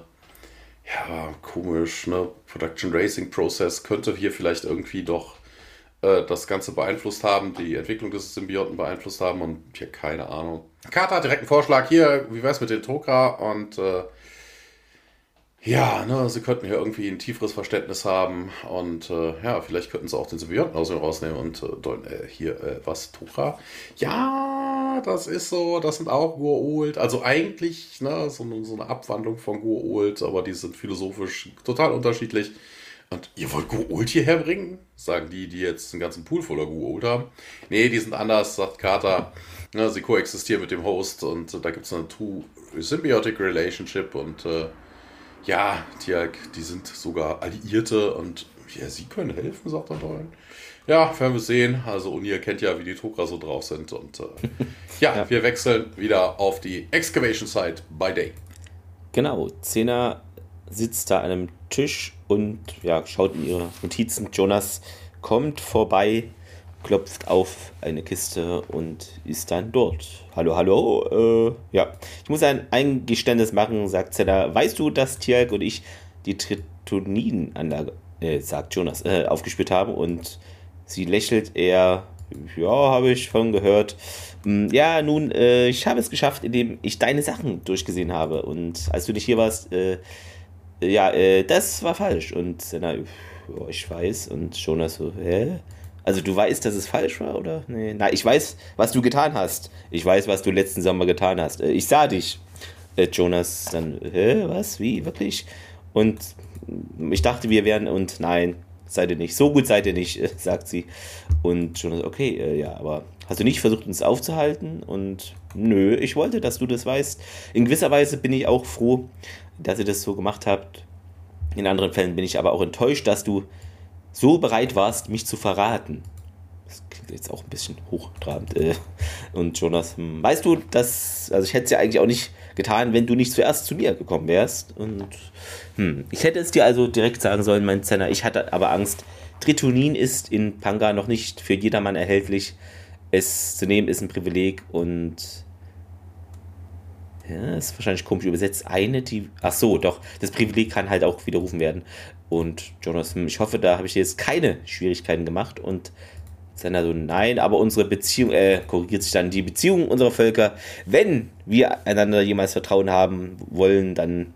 Speaker 2: ja, komisch, ne? Production Racing Process könnte hier vielleicht irgendwie doch äh, das Ganze beeinflusst haben, die Entwicklung des Symbionten beeinflusst haben und hier keine Ahnung. Carter hat direkt einen Vorschlag hier, wie wär's mit den Tokra und äh, ja, ne, sie könnten hier irgendwie ein tieferes Verständnis haben und äh, ja, vielleicht könnten sie auch den Symbionten aus rausnehmen und äh, äh hier, äh, was, Tura? Ja, das ist so, das sind auch Gua'uld. Also eigentlich ne, so, so eine Abwandlung von Gua'uld, aber die sind philosophisch total unterschiedlich. Und ihr wollt Gua'uld hierher bringen? Sagen die, die jetzt einen ganzen Pool voller Gua'uld haben. Nee, die sind anders, sagt Carter. Ja, sie koexistieren mit dem Host und da gibt es eine True Symbiotic Relationship und äh, ja, die, die sind sogar Alliierte und ja, sie können helfen, sagt er Dolan. Ja, werden wir sehen. Also O'Neill kennt ja, wie die Tok'ra so drauf sind. Und äh, ja, ja, wir wechseln wieder auf die Excavation Site by Day.
Speaker 1: Genau, Zena sitzt da an einem Tisch und ja, schaut in ihre Notizen. Jonas kommt vorbei, klopft auf eine Kiste und ist dann dort. Hallo, hallo. Äh, ja, ich muss ein Eingeständnis machen, sagt Zena. Weißt du, dass Tialk und ich die Tritonin-Anlage, äh, sagt Jonas, äh, aufgespürt haben und Sie lächelt eher, ja, habe ich von gehört. Hm, ja, nun, äh, ich habe es geschafft, indem ich deine Sachen durchgesehen habe. Und als du nicht hier warst, äh, ja, äh, das war falsch. Und Senna, oh, ich weiß. Und Jonas so, hä? Also du weißt, dass es falsch war, oder? Nee. Na, ich weiß, was du getan hast. Ich weiß, was du letzten Sommer getan hast. Äh, ich sah dich. Äh, Jonas dann, hä, was, wie, wirklich? Und ich dachte, wir wären, und nein, seid ihr nicht. So gut seid ihr nicht, sagt sie. Und schon okay, äh, ja, aber hast du nicht versucht, uns aufzuhalten? Und nö, ich wollte, dass du das weißt. In gewisser Weise bin ich auch froh, dass ihr das so gemacht habt. In anderen Fällen bin ich aber auch enttäuscht, dass du so bereit warst, mich zu verraten. Das klingt jetzt auch ein bisschen hochtrabend. Äh. Und Jonas, hm, weißt du, dass, also ich hätte es ja eigentlich auch nicht getan, wenn du nicht zuerst zu mir gekommen wärst. Und hm, ich hätte es dir also direkt sagen sollen, mein Zenner. Ich hatte aber Angst. Tritonin ist in Panga noch nicht für jedermann erhältlich. Es zu nehmen ist ein Privileg und ja, ist wahrscheinlich komisch übersetzt. Eine, die. Ach so, doch. Das Privileg kann halt auch widerrufen werden. Und Jonas, hm, ich hoffe, da habe ich jetzt keine Schwierigkeiten gemacht. Und Sender so, nein, aber unsere Beziehung, äh, korrigiert sich dann die Beziehung unserer Völker, wenn wir einander jemals Vertrauen haben wollen, dann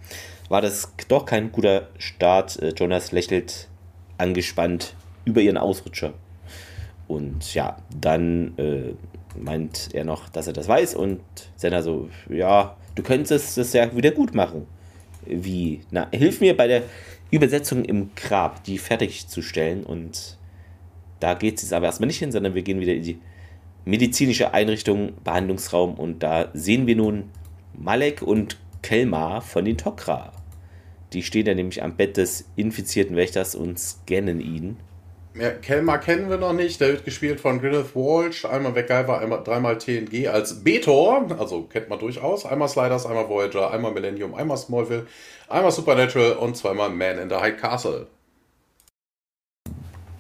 Speaker 1: war das doch kein guter Start. Äh, Jonas lächelt angespannt über ihren Ausrutscher. Und ja, dann äh, meint er noch, dass er das weiß und Senna so, ja, du könntest das ja wieder gut machen. Wie? Na, hilf mir bei der Übersetzung im Grab, die fertigzustellen und da geht es aber erstmal nicht hin, sondern wir gehen wieder in die medizinische Einrichtung, Behandlungsraum und da sehen wir nun Malek und Kelmar von den Tok'ra. Die stehen da nämlich am Bett des infizierten Wächters und scannen ihn.
Speaker 2: Ja, Kelmar kennen wir noch nicht. Der wird gespielt von Gwyneth Walsh. Einmal MacGyver, einmal dreimal TNG als Betor. Also kennt man durchaus. Einmal Sliders, einmal Voyager, einmal Millennium, einmal Smallville, einmal Supernatural und zweimal Man in the High Castle.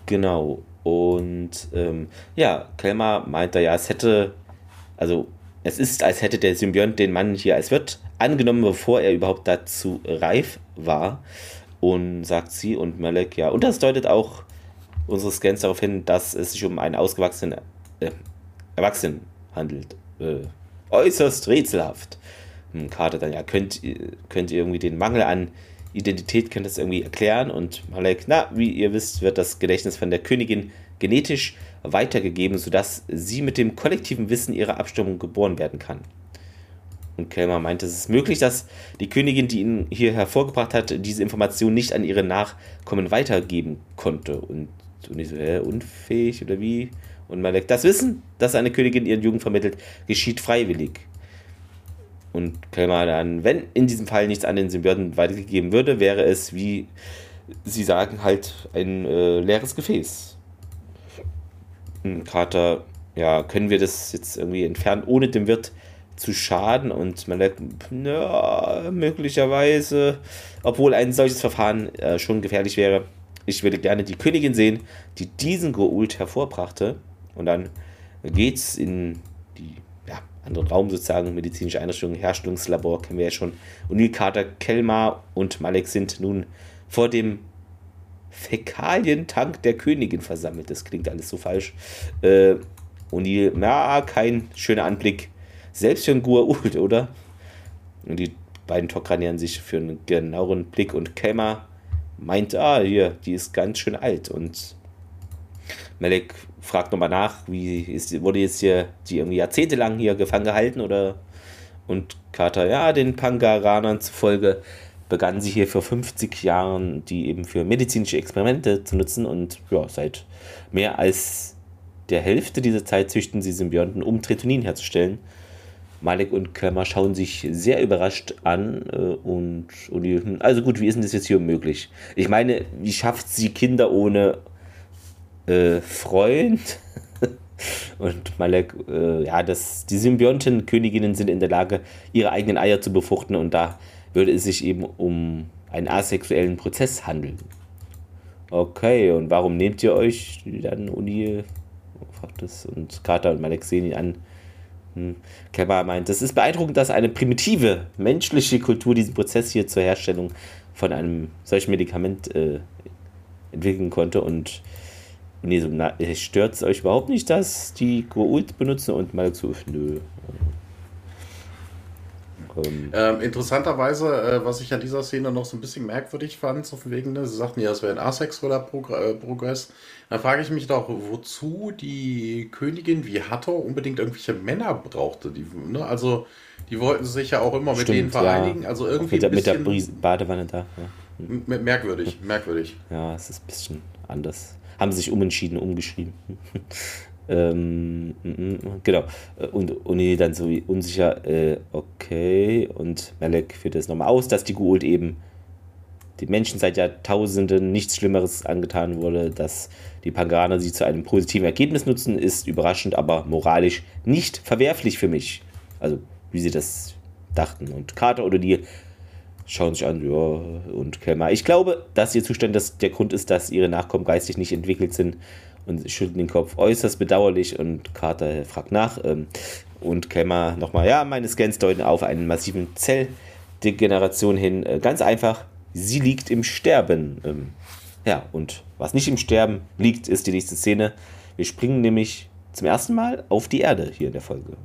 Speaker 1: Genau. Und ähm, ja, Kelmar meinte ja, es hätte, also es ist, als hätte der Symbiont den Mann hier als Wirt angenommen, bevor er überhaupt dazu reif war. Und sagt sie und Malek, ja, und das deutet auch unsere Scans darauf hin, dass es sich um einen ausgewachsenen äh, Erwachsenen handelt. Äh, äußerst rätselhaft. Hm, Carter dann, ja, könnt, könnt ihr irgendwie den Mangel an Identität könnt das irgendwie erklären und Malek, na, wie ihr wisst, wird das Gedächtnis von der Königin genetisch weitergegeben, sodass sie mit dem kollektiven Wissen ihrer Abstimmung geboren werden kann. Und Kelmer meint, es ist möglich, dass die Königin, die ihn hier hervorgebracht hat, diese Information nicht an ihre Nachkommen weitergeben konnte. Und, und ich so, äh, unfähig oder wie? Und Malek, das Wissen, das eine Königin ihren Jugend vermittelt, geschieht freiwillig. Und Kelmer dann, wenn in diesem Fall nichts an den Symbionten weitergegeben würde, wäre es, wie sie sagen, halt ein äh, leeres Gefäß. Und Carter, ja, können wir das jetzt irgendwie entfernen, ohne dem Wirt zu schaden? Und man sagt, ja, möglicherweise, obwohl ein solches Verfahren äh, schon gefährlich wäre. Ich würde gerne die Königin sehen, die diesen Goult hervorbrachte. Und dann geht's in die anderen Raum sozusagen, medizinische Einrichtung, Herstellungslabor, kennen wir ja schon. O'Neill, Carter, Kelmar und Malek sind nun vor dem Fäkalientank der Königin versammelt. Das klingt alles so falsch. Äh, O'Neill, na, kein schöner Anblick. Selbst für einen Gua'uld, oder? Und die beiden Tokranieren sich für einen genaueren Blick und Kelmar meint, ah, hier, die ist ganz schön alt. Und Malek fragt nochmal nach, wie ist, wurde jetzt hier die irgendwie jahrzehntelang hier gefangen gehalten oder? Und Carter, ja, den Pangaranern zufolge begannen sie hier vor 50 Jahren, die eben für medizinische Experimente zu nutzen. Und ja, seit mehr als der Hälfte dieser Zeit züchten sie Symbionten, um Tretonin herzustellen. Malek und Klemmer schauen sich sehr überrascht an äh, und, und die, also gut, wie ist denn das jetzt hier möglich? Ich meine, wie schafft sie Kinder ohne äh, Freund? und Malek, äh, ja, das, die Symbionten-Königinnen sind in der Lage, ihre eigenen Eier zu befruchten und da würde es sich eben um einen asexuellen Prozess handeln. Okay, und warum nehmt ihr euch dann Uni? Und Carter und Malek sehen ihn an. Hm. Meint, es ist beeindruckend, dass eine primitive menschliche Kultur diesen Prozess hier zur Herstellung von einem solchen Medikament äh, entwickeln konnte und nee, so, stört es euch überhaupt nicht, dass die Goult benutzen und Malek so, nö,
Speaker 2: ähm, interessanterweise, äh, was ich an dieser Szene noch so ein bisschen merkwürdig fand, so von wegen, ne, sie sagten ja, es wäre ein asexueller Progr äh, Progress. Da frage ich mich doch, wozu die Königin wie Hathor unbedingt irgendwelche Männer brauchte. Die, ne? Also, die wollten sich ja auch immer Stimmt, mit denen vereinigen. Ja. Also irgendwie
Speaker 1: mit der, mit der Badewanne da. Ja.
Speaker 2: Merkwürdig, merkwürdig.
Speaker 1: Ja, es ist ein bisschen anders. Haben sie sich umentschieden, umgeschrieben. Ähm, genau. Und Uni dann so unsicher, äh, okay. Und Malek führt es nochmal aus, dass die Gould eben den Menschen seit Jahrtausenden nichts Schlimmeres angetan wurde, dass die Pangaraner sie zu einem positiven Ergebnis nutzen, ist überraschend, aber moralisch nicht verwerflich für mich. Also, wie sie das dachten. Und Carter oder die schauen sich an, ja, und Kelmar. Ich glaube, dass ihr Zustand das der Grund ist, dass ihre Nachkommen geistig nicht entwickelt sind und schütteln den Kopf äußerst bedauerlich und Carter fragt nach ähm, und Kemmer nochmal, ja, meine Scans deuten auf einen massiven Zelldegeneration hin. Äh, ganz einfach, sie liegt im Sterben. Ähm, ja, und was nicht im Sterben liegt, ist die nächste Szene. Wir springen nämlich zum ersten Mal auf die Erde hier in der Folge.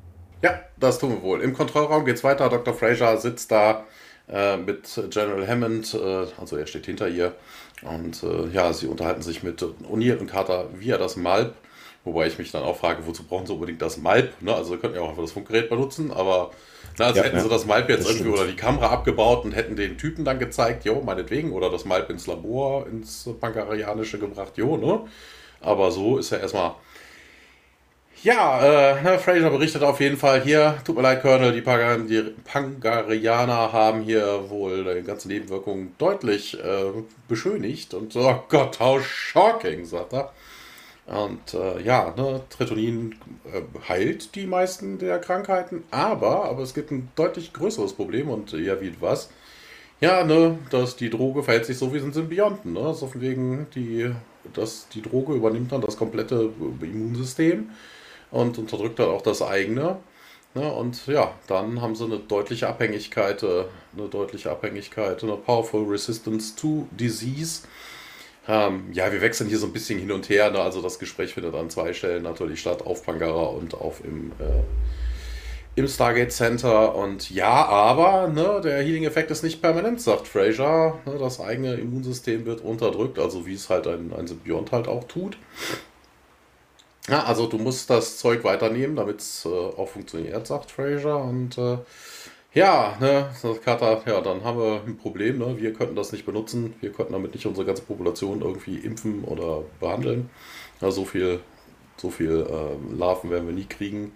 Speaker 2: Ja, das tun wir wohl. Im Kontrollraum geht es weiter. Dr. Fraser sitzt da äh, mit General Hammond, äh, also er steht hinter ihr. Und äh, ja, sie unterhalten sich mit O'Neill und Carter via das Malp. Wobei ich mich dann auch frage, wozu brauchen sie unbedingt das Malp? Ne? Also könnten ja auch einfach das Funkgerät benutzen, aber na, als ja, hätten ja. sie das Malp jetzt das irgendwie stimmt. oder die Kamera abgebaut und hätten den Typen dann gezeigt, jo, meinetwegen, oder das Malp ins Labor, ins Pankarianische gebracht, jo, ne? Aber so ist ja erstmal ja, äh, ne, Fraser berichtet auf jeden Fall hier, tut mir leid, Colonel, die, Pang die Pangarianer haben hier wohl die ganze Nebenwirkung deutlich äh, beschönigt und oh Gott, how shocking, sagt er. Und äh, ja, ne, Tritonin äh, heilt die meisten der Krankheiten, aber, aber es gibt ein deutlich größeres Problem und ja, wie was? Ja, ne, dass die Droge verhält sich so wie ein Symbionten, ne? So von wegen, die, dass die Droge übernimmt dann das komplette Immunsystem und unterdrückt dann auch das eigene. Ne? Und ja, dann haben sie eine deutliche Abhängigkeit, äh, eine deutliche Abhängigkeit, eine Powerful Resistance to Disease. Ähm, ja, wir wechseln hier so ein bisschen hin und her. Ne? Also das Gespräch findet an zwei Stellen natürlich statt, auf Pangara und auf im, äh, im Stargate Center. Und ja, aber ne, der Healing-Effekt ist nicht permanent, sagt Fraser. Ne? Das eigene Immunsystem wird unterdrückt, also wie es halt ein, ein Symbiont halt auch tut. Ja, also du musst das Zeug weiternehmen, damit es äh, auch funktioniert, sagt Fraser. Und äh, ja, ne, sagt Carter, ja, dann haben wir ein Problem, ne? Wir könnten das nicht benutzen, wir könnten damit nicht unsere ganze Population irgendwie impfen oder behandeln. Ja, so viel, so viel äh, Larven werden wir nie kriegen.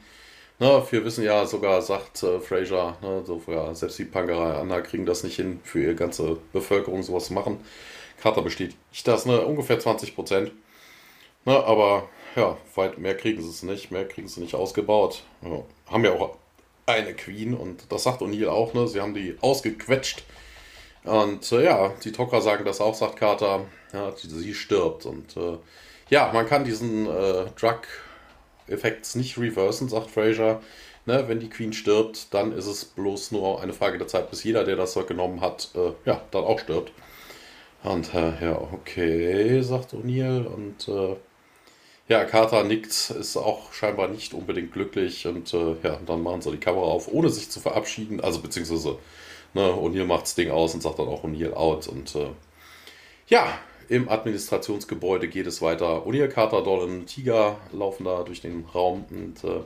Speaker 2: Na, wir wissen ja sogar, sagt äh, Fraser, ne, so, ja, selbst die Pangaraner kriegen das nicht hin, für ihre ganze Bevölkerung sowas zu machen. Carter besteht das, ne, ungefähr 20 Prozent. Ne, aber ja, weit mehr kriegen sie es nicht, mehr kriegen sie nicht ausgebaut. Ja, haben ja auch eine Queen und das sagt O'Neill auch, ne? Sie haben die ausgequetscht. Und äh, ja, die Tocker sagen das auch, sagt Carter. Ja, die, sie stirbt. Und äh, ja, man kann diesen äh, Drug-Effekt nicht reversen, sagt Fraser. Ne, wenn die Queen stirbt, dann ist es bloß nur eine Frage der Zeit, bis jeder, der das genommen hat, äh, ja, dann auch stirbt. Und äh, ja, okay, sagt O'Neill. Und äh, ja, Carter nickt, ist auch scheinbar nicht unbedingt glücklich und äh, ja, dann machen sie die Kamera auf, ohne sich zu verabschieden. Also beziehungsweise, ne, O'Neill macht das Ding aus und sagt dann auch O'Neill out und äh, ja, im Administrationsgebäude geht es weiter. O'Neill, Carter, Dolan, Tiger laufen da durch den Raum. Und äh,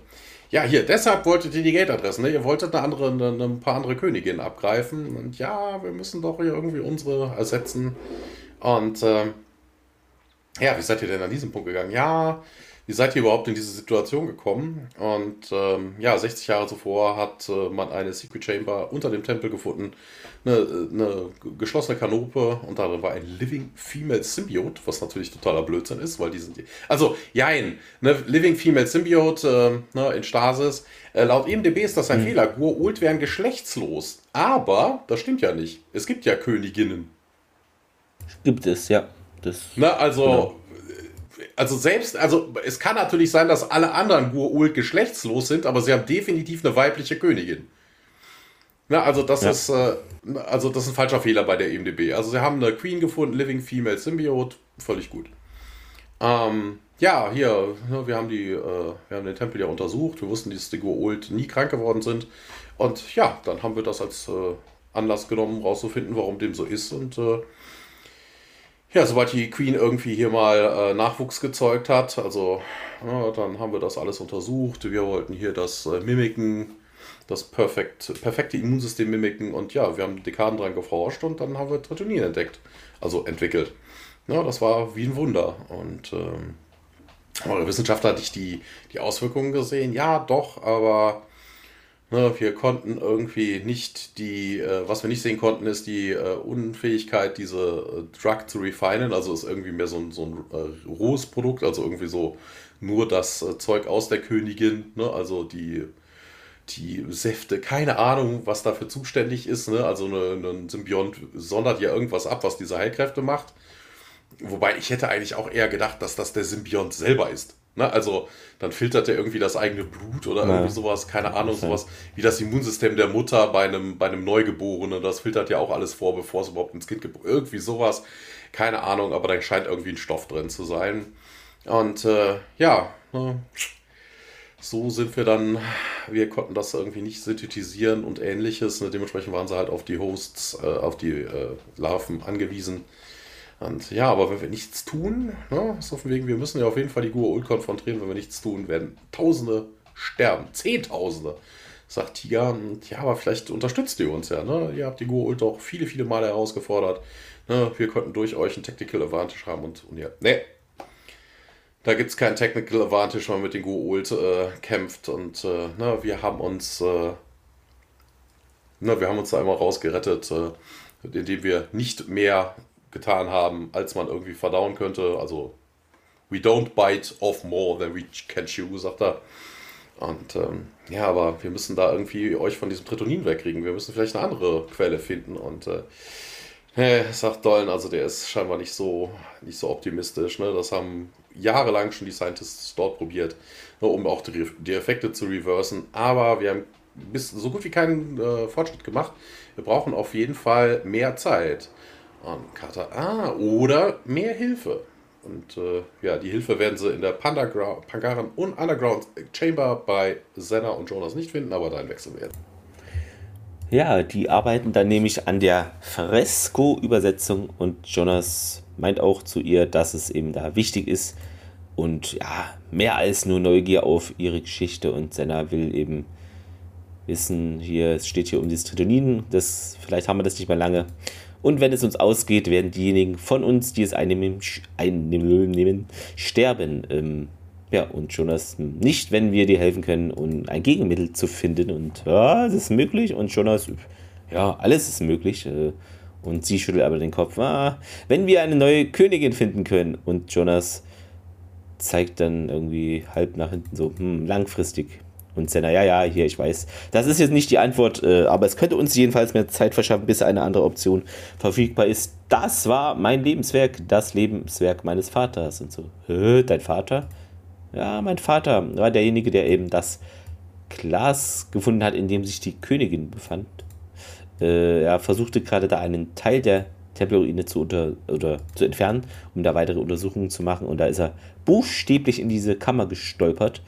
Speaker 2: ja, hier, deshalb wolltet ihr die Gate-Adressen. Ne? Ihr wolltet eine andere, eine, ein paar andere Königinnen abgreifen. Und ja, wir müssen doch hier irgendwie unsere ersetzen. Und äh, ja, wie seid ihr denn an diesem Punkt gegangen? Ja, wie seid ihr überhaupt in diese Situation gekommen? Und ähm, ja, 60 Jahre zuvor hat äh, man eine Secret Chamber unter dem Tempel gefunden, eine, eine geschlossene Kanope und darin war ein Living Female Symbiote, was natürlich totaler Blödsinn ist, weil die sind. Also, jein, ne, Living Female Symbiote äh, ne, in Stasis. Äh, laut IMDb ist das ein hm. Fehler. Gur-Ult wären geschlechtslos. Aber das stimmt ja nicht. Es gibt ja Königinnen.
Speaker 1: Gibt es, ja.
Speaker 2: Das, ne, also. Genau also selbst, also es kann natürlich sein, dass alle anderen Gur-Ult geschlechtslos sind, aber sie haben definitiv eine weibliche Königin. Na, also das ja. ist, äh, also das ist ein falscher Fehler bei der EMDB. Also sie haben eine Queen gefunden, Living Female Symbiote, völlig gut. Ähm, ja, hier, ne, wir haben die, äh, wir haben den Tempel ja untersucht. Wir wussten, dass die Gur-Ult nie krank geworden sind. Und ja, dann haben wir das als äh, Anlass genommen, rauszufinden, warum dem so ist. Und äh, ja, sobald die Queen irgendwie hier mal äh, Nachwuchs gezeugt hat, also ja, dann haben wir das alles untersucht. Wir wollten hier das äh, mimiken, das perfekt, perfekte Immunsystem mimiken und ja, wir haben Dekaden dran geforscht und dann haben wir Tritonin entdeckt, also entwickelt. Ja, das war wie ein Wunder und ähm, eure Wissenschaftler hat nicht die, die Auswirkungen gesehen. Ja, doch, aber Ne, wir konnten irgendwie nicht die, äh, was wir nicht sehen konnten, ist die äh, Unfähigkeit, diese äh, Drug zu refinen. Also ist irgendwie mehr so ein, so ein äh, rohes Produkt, also irgendwie so nur das äh, Zeug aus der Königin, ne? also die, die Säfte, keine Ahnung, was dafür zuständig ist. Ne? Also eine, ein Symbiont sondert ja irgendwas ab, was diese Heilkräfte macht. Wobei ich hätte eigentlich auch eher gedacht, dass das der Symbiont selber ist. Ne? Also dann filtert er irgendwie das eigene Blut oder ja. irgendwie sowas, keine Ahnung, sowas wie das Immunsystem der Mutter bei einem, bei einem Neugeborenen. Das filtert ja auch alles vor, bevor es überhaupt ins Kind gibt. Irgendwie sowas, keine Ahnung, aber da scheint irgendwie ein Stoff drin zu sein. Und äh, ja, ne? so sind wir dann, wir konnten das irgendwie nicht synthetisieren und ähnliches. Ne? Dementsprechend waren sie halt auf die Hosts, äh, auf die äh, Larven angewiesen. Und ja, aber wenn wir nichts tun, ne, so von wegen, wir müssen ja auf jeden Fall die Gur-Ult konfrontieren, wenn wir nichts tun, werden Tausende sterben, Zehntausende, sagt Tiger. Ja, aber vielleicht unterstützt ihr uns ja, ne? Ihr habt die Gur-Ult auch viele, viele Male herausgefordert. Ne? Wir konnten durch euch ein Technical Advantage haben und, und ja, ne. Da gibt es kein Technical Advantage, wenn man mit den Gur-Ult äh, kämpft. Und äh, ne, wir haben uns, äh, ne, wir haben uns da einmal rausgerettet, äh, indem wir nicht mehr getan haben, als man irgendwie verdauen könnte. Also, we don't bite off more than we can chew, sagt er. Und ähm, ja, aber wir müssen da irgendwie euch von diesem Tritonin wegkriegen. Wir müssen vielleicht eine andere Quelle finden. Und äh, sagt Dollen, also der ist scheinbar nicht so, nicht so optimistisch. Ne? Das haben jahrelang schon die Scientists dort probiert, ne, um auch die, die, Effekte zu reversen. Aber wir haben bis so gut wie keinen äh, Fortschritt gemacht. Wir brauchen auf jeden Fall mehr Zeit. Und Carter, ah, oder mehr Hilfe. Und äh, ja, die Hilfe werden sie in der Pangaren und Underground Chamber bei Senna und Jonas nicht finden, aber da wechseln werden.
Speaker 1: Ja, die arbeiten dann nämlich an der Fresco-Übersetzung und Jonas meint auch zu ihr, dass es eben da wichtig ist und ja, mehr als nur Neugier auf ihre Geschichte und Senna will eben wissen, hier, es steht hier um dieses Tritonin, das, vielleicht haben wir das nicht mehr lange und wenn es uns ausgeht, werden diejenigen von uns, die es einnehmen, einnehmen sterben. Ähm, ja, und Jonas nicht, wenn wir dir helfen können, um ein Gegenmittel zu finden. Und ja, das ist möglich. Und Jonas, ja, alles ist möglich. Äh, und sie schüttelt aber den Kopf. Ah, wenn wir eine neue Königin finden können. Und Jonas zeigt dann irgendwie halb nach hinten so, hm, langfristig und Senna, ja, ja, hier, ich weiß. Das ist jetzt nicht die Antwort, äh, aber es könnte uns jedenfalls mehr Zeit verschaffen, bis eine andere Option verfügbar ist. Das war mein Lebenswerk, das Lebenswerk meines Vaters. Und so, Hä, dein Vater? Ja, mein Vater war derjenige, der eben das Glas gefunden hat, in dem sich die Königin befand. Äh, er versuchte gerade da einen Teil der Tempelruine zu, unter, oder zu entfernen, um da weitere Untersuchungen zu machen. Und da ist er buchstäblich in diese Kammer gestolpert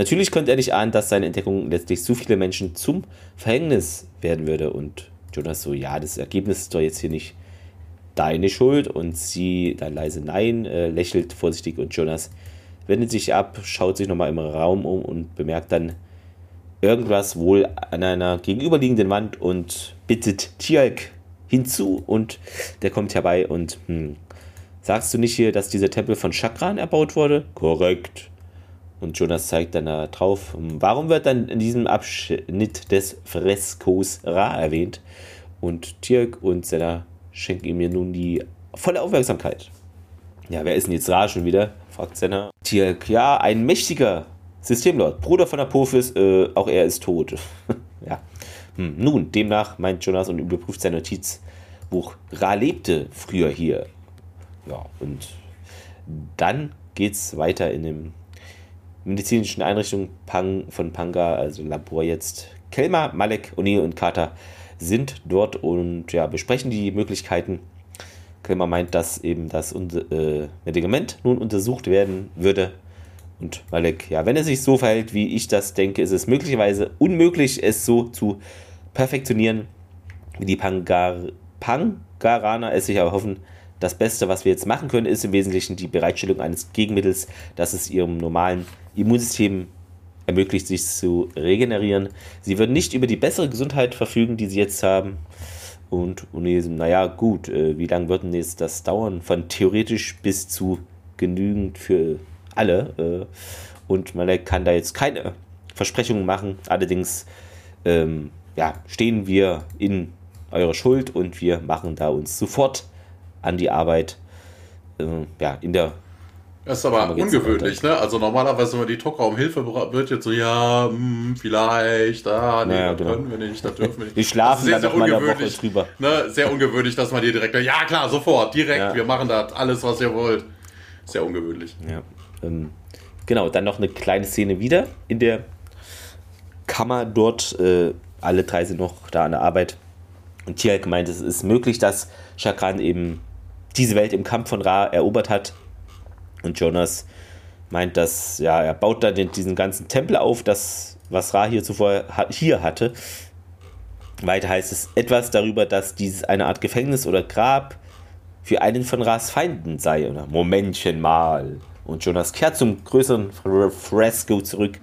Speaker 1: Natürlich konnte er nicht ahnen, dass seine Entdeckung letztlich so viele Menschen zum Verhängnis werden würde. Und Jonas so, ja, das Ergebnis ist doch jetzt hier nicht deine Schuld? Und sie dann leise Nein, äh, lächelt vorsichtig und Jonas wendet sich ab, schaut sich nochmal im Raum um und bemerkt dann irgendwas wohl an einer gegenüberliegenden Wand und bittet Tjalk hinzu und der kommt herbei und hm, sagst du nicht hier, dass dieser Tempel von Chakran erbaut wurde? Korrekt. Und Jonas zeigt dann da drauf, warum wird dann in diesem Abschnitt des Freskos Ra erwähnt? Und Tirk und Senna schenken ihm hier nun die volle Aufmerksamkeit. Ja, wer ist denn jetzt Ra schon wieder? fragt Senna. Tirk, ja, ein mächtiger Systemlord, Bruder von Apophis, äh, auch er ist tot. ja. Hm, nun, demnach meint Jonas und überprüft sein Notizbuch. Ra lebte früher hier. Ja, und dann geht's weiter in dem medizinischen Einrichtung Pang, von Panga, also Labor jetzt. Kelma, Malek, O'Neill und Carter sind dort und ja, besprechen die Möglichkeiten. Kelma meint, dass eben das äh, Medikament nun untersucht werden würde. Und Malek, ja, wenn er sich so verhält, wie ich das denke, ist es möglicherweise unmöglich, es so zu perfektionieren, wie die Pangar Pangaraner es sich erhoffen. Das Beste, was wir jetzt machen können, ist im Wesentlichen die Bereitstellung eines Gegenmittels, das es ihrem normalen Immunsystem ermöglicht, sich zu regenerieren. Sie würden nicht über die bessere Gesundheit verfügen, die sie jetzt haben. Und Unesum, naja, gut, äh, wie lange würden jetzt das dauern? Von theoretisch bis zu genügend für alle. Äh, und man kann da jetzt keine Versprechungen machen. Allerdings ähm, ja, stehen wir in eurer Schuld und wir machen da uns sofort an die Arbeit. Äh, ja, in der
Speaker 2: das ist aber ungewöhnlich, ne? Also normalerweise, wenn man die Tocker um Hilfe wird jetzt so, ja, mh, hm, vielleicht, ah, nee,
Speaker 1: naja, genau.
Speaker 2: können wir nicht, das dürfen wir nicht.
Speaker 1: Die schlafen
Speaker 2: sehr,
Speaker 1: dann
Speaker 2: sehr
Speaker 1: eine Woche drüber.
Speaker 2: Ne? Sehr ungewöhnlich, dass man hier direkt, ja klar, sofort, direkt, ja. wir machen das, alles, was ihr wollt. Sehr ungewöhnlich.
Speaker 1: Ja. Ähm, genau, dann noch eine kleine Szene wieder in der Kammer dort. Äh, alle drei sind noch da an der Arbeit. Und Tjalk meint, es ist möglich, dass Shakran eben diese Welt im Kampf von Ra erobert hat. Und Jonas meint, dass ja, er baut dann diesen ganzen Tempel auf, das, was Ra hier zuvor hier hatte. Weiter heißt es etwas darüber, dass dieses eine Art Gefängnis oder Grab für einen von Ras Feinden sei. Oder Momentchen mal. Und Jonas kehrt zum größeren Fresco zurück.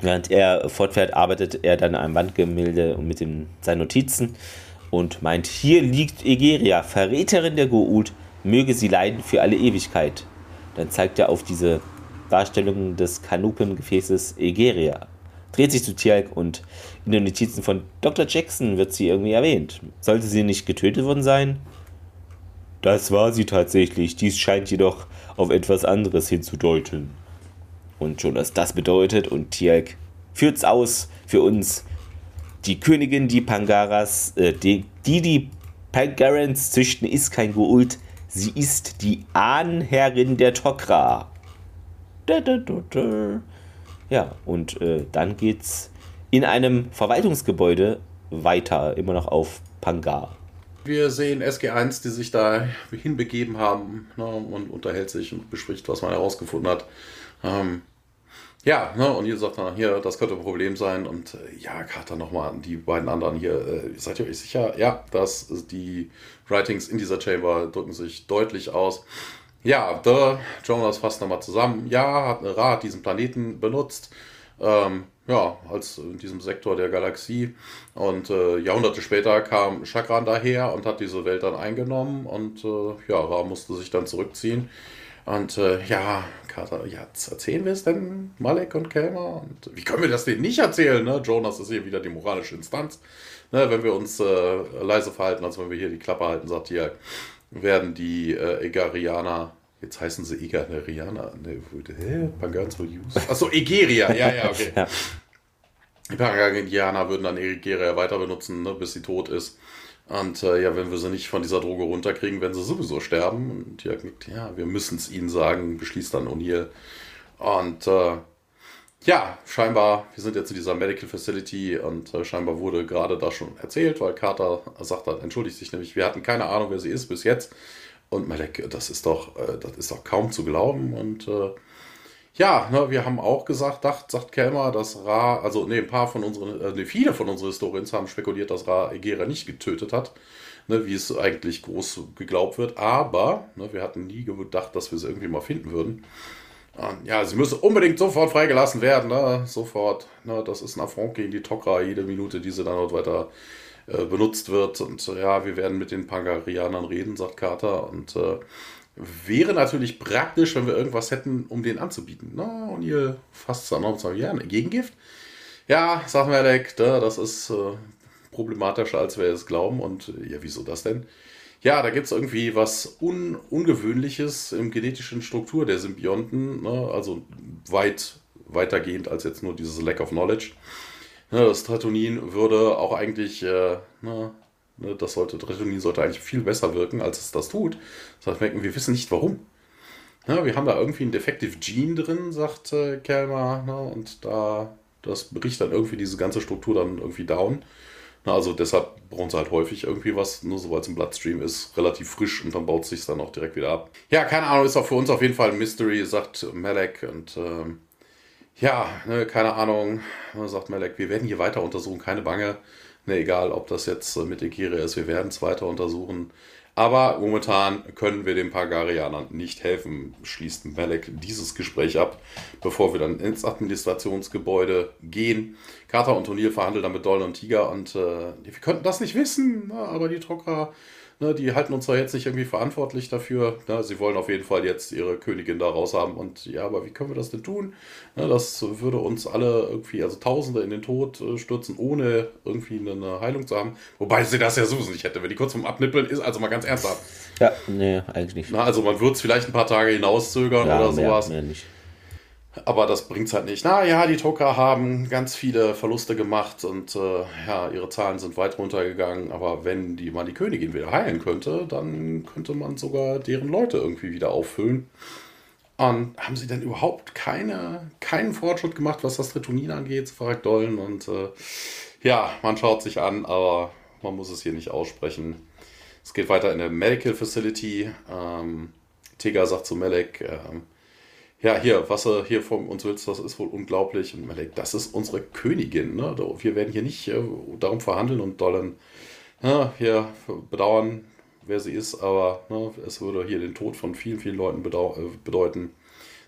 Speaker 1: Während er fortfährt, arbeitet er dann am Wandgemälde und mit den, seinen Notizen und meint, hier liegt Egeria, Verräterin der Goa'uld, möge sie leiden für alle Ewigkeit. Dann zeigt er auf diese Darstellung des Kanupengefäßes Egeria. Dreht sich zu Tialk und in den Notizen von Dr. Jackson wird sie irgendwie erwähnt. Sollte sie nicht getötet worden sein? Das war sie tatsächlich. Dies scheint jedoch auf etwas anderes hinzudeuten. Und schon was das bedeutet, und Tialk führt's aus für uns. Die Königin, die Pangaras, äh, die, die die Pangarans züchten, ist kein Goult. Sie ist die Ahnherrin der Tok'ra. Ja, und äh, dann geht's in einem Verwaltungsgebäude weiter, immer noch auf Pangar.
Speaker 2: Wir sehen SG1, die sich da hinbegeben haben ne, und unterhält sich und bespricht, was man herausgefunden hat. Ähm, ja, ne, und ihr sagt dann hier, das könnte ein Problem sein. Und äh, ja, Carter nochmal an die beiden anderen hier. Äh, seid ihr euch sicher? Ja, dass die Writings in dieser Chamber drücken sich deutlich aus. Ja, der Jonas fasst nochmal zusammen. Ja, hat eine Rat diesen Planeten benutzt. Ähm, ja, als in diesem Sektor der Galaxie. Und äh, Jahrhunderte später kam Chakran daher und hat diese Welt dann eingenommen. Und äh, ja, Ra musste sich dann zurückziehen. Und äh, ja, Carter, ja, erzählen wir es denn, Malek und Kelmer? Und wie können wir das denen nicht erzählen? Ne? Jonas ist hier wieder die moralische Instanz. Ne? Wenn wir uns äh, leise verhalten, als wenn wir hier die Klappe halten, sagt hier, werden die äh, Egarianer, jetzt heißen sie Egarianer, ne, hä? Pangans will use. Achso, Egeria, ja, ja, okay. ja. Die Pangarianer würden dann Egeria weiter benutzen, ne, bis sie tot ist. Und äh, ja, wenn wir sie nicht von dieser Droge runterkriegen, werden sie sowieso sterben. Und ja, ja wir müssen es ihnen sagen, beschließt dann O'Neill. Und äh, ja, scheinbar, wir sind jetzt in dieser Medical Facility und äh, scheinbar wurde gerade da schon erzählt, weil Carter sagt hat, entschuldigt sich nämlich, wir hatten keine Ahnung, wer sie ist bis jetzt. Und Malek, das ist doch, äh, das ist doch kaum zu glauben. Und äh, ja, ne, wir haben auch gesagt, dacht, sagt Kelmer, dass Ra, also ne, ein paar von unseren, ne, viele von unseren Historiens haben spekuliert, dass Ra Egera nicht getötet hat. ne, wie es eigentlich groß geglaubt wird. Aber ne, wir hatten nie gedacht, dass wir sie irgendwie mal finden würden. Ja, sie müssen unbedingt sofort freigelassen werden, ne? sofort. Ne? Das ist ein Affront gegen die Tokra, jede Minute, die sie dann dort weiter äh, benutzt wird. Und ja, wir werden mit den Pangarianern reden, sagt Carter. Und äh, wäre natürlich praktisch, wenn wir irgendwas hätten, um den anzubieten. Na, und ihr fasst dann auf und sagt, ja, ein Gegengift? Ja, sagt Malek, das ist äh, problematischer, als wir es glauben. Und äh, ja, wieso das denn? Ja, da gibt es irgendwie was Un Ungewöhnliches im genetischen Struktur der Symbionten, ne? also weit weitergehend als jetzt nur dieses Lack of Knowledge. Ne, das Tretonin würde auch eigentlich, äh, ne, ne, das sollte, Tretonin sollte eigentlich viel besser wirken, als es das tut. Das heißt, wir wissen nicht warum. Ja, wir haben da irgendwie ein Defective Gene drin, sagt äh, Kelmer, ne, und da, das bricht dann irgendwie diese ganze Struktur dann irgendwie down. Also deshalb brauchen sie halt häufig irgendwie was, nur sobald es im Bloodstream ist, relativ frisch und dann baut es sich dann auch direkt wieder ab. Ja, keine Ahnung, ist auch für uns auf jeden Fall ein Mystery, sagt Malek und ähm, ja, ne, keine Ahnung, sagt Malek, wir werden hier weiter untersuchen, keine Bange. Ne, egal, ob das jetzt mit Egeria ist, wir werden es weiter untersuchen. Aber momentan können wir den Pagarianern nicht helfen, schließt Malek dieses Gespräch ab, bevor wir dann ins Administrationsgebäude gehen. Carter und O'Neill verhandeln dann mit Dolan und Tiger und äh, wir könnten das nicht wissen, ne, aber die Trocker Ne, die halten uns zwar jetzt nicht irgendwie verantwortlich dafür. Ne, sie wollen auf jeden Fall jetzt ihre Königin da raus haben. Und ja, aber wie können wir das denn tun? Ne, das würde uns alle irgendwie, also Tausende in den Tod äh, stürzen, ohne irgendwie eine Heilung zu haben. Wobei sie das ja sowieso nicht hätte, wenn die kurz vom Abnippeln ist. Also mal ganz ernsthaft.
Speaker 1: Ja, nee, eigentlich nicht.
Speaker 2: Na, also man würde es vielleicht ein paar Tage hinauszögern ja, oder mehr, sowas. Mehr nicht. Aber das bringt es halt nicht. Naja, die Toka haben ganz viele Verluste gemacht und äh, ja, ihre Zahlen sind weit runtergegangen. Aber wenn die mal die Königin wieder heilen könnte, dann könnte man sogar deren Leute irgendwie wieder auffüllen. Und haben sie denn überhaupt keine, keinen Fortschritt gemacht, was das Tritonin angeht, fragt Dollen. Und äh, ja, man schaut sich an, aber man muss es hier nicht aussprechen. Es geht weiter in der Medical Facility. Ähm, Tega sagt zu Melek, ähm, ja, hier, was er hier von uns willst, das ist wohl unglaublich. Und man denkt, das ist unsere Königin. Ne? Wir werden hier nicht äh, darum verhandeln und dollen ne, hier bedauern, wer sie ist, aber ne, es würde hier den Tod von vielen, vielen Leuten äh, bedeuten.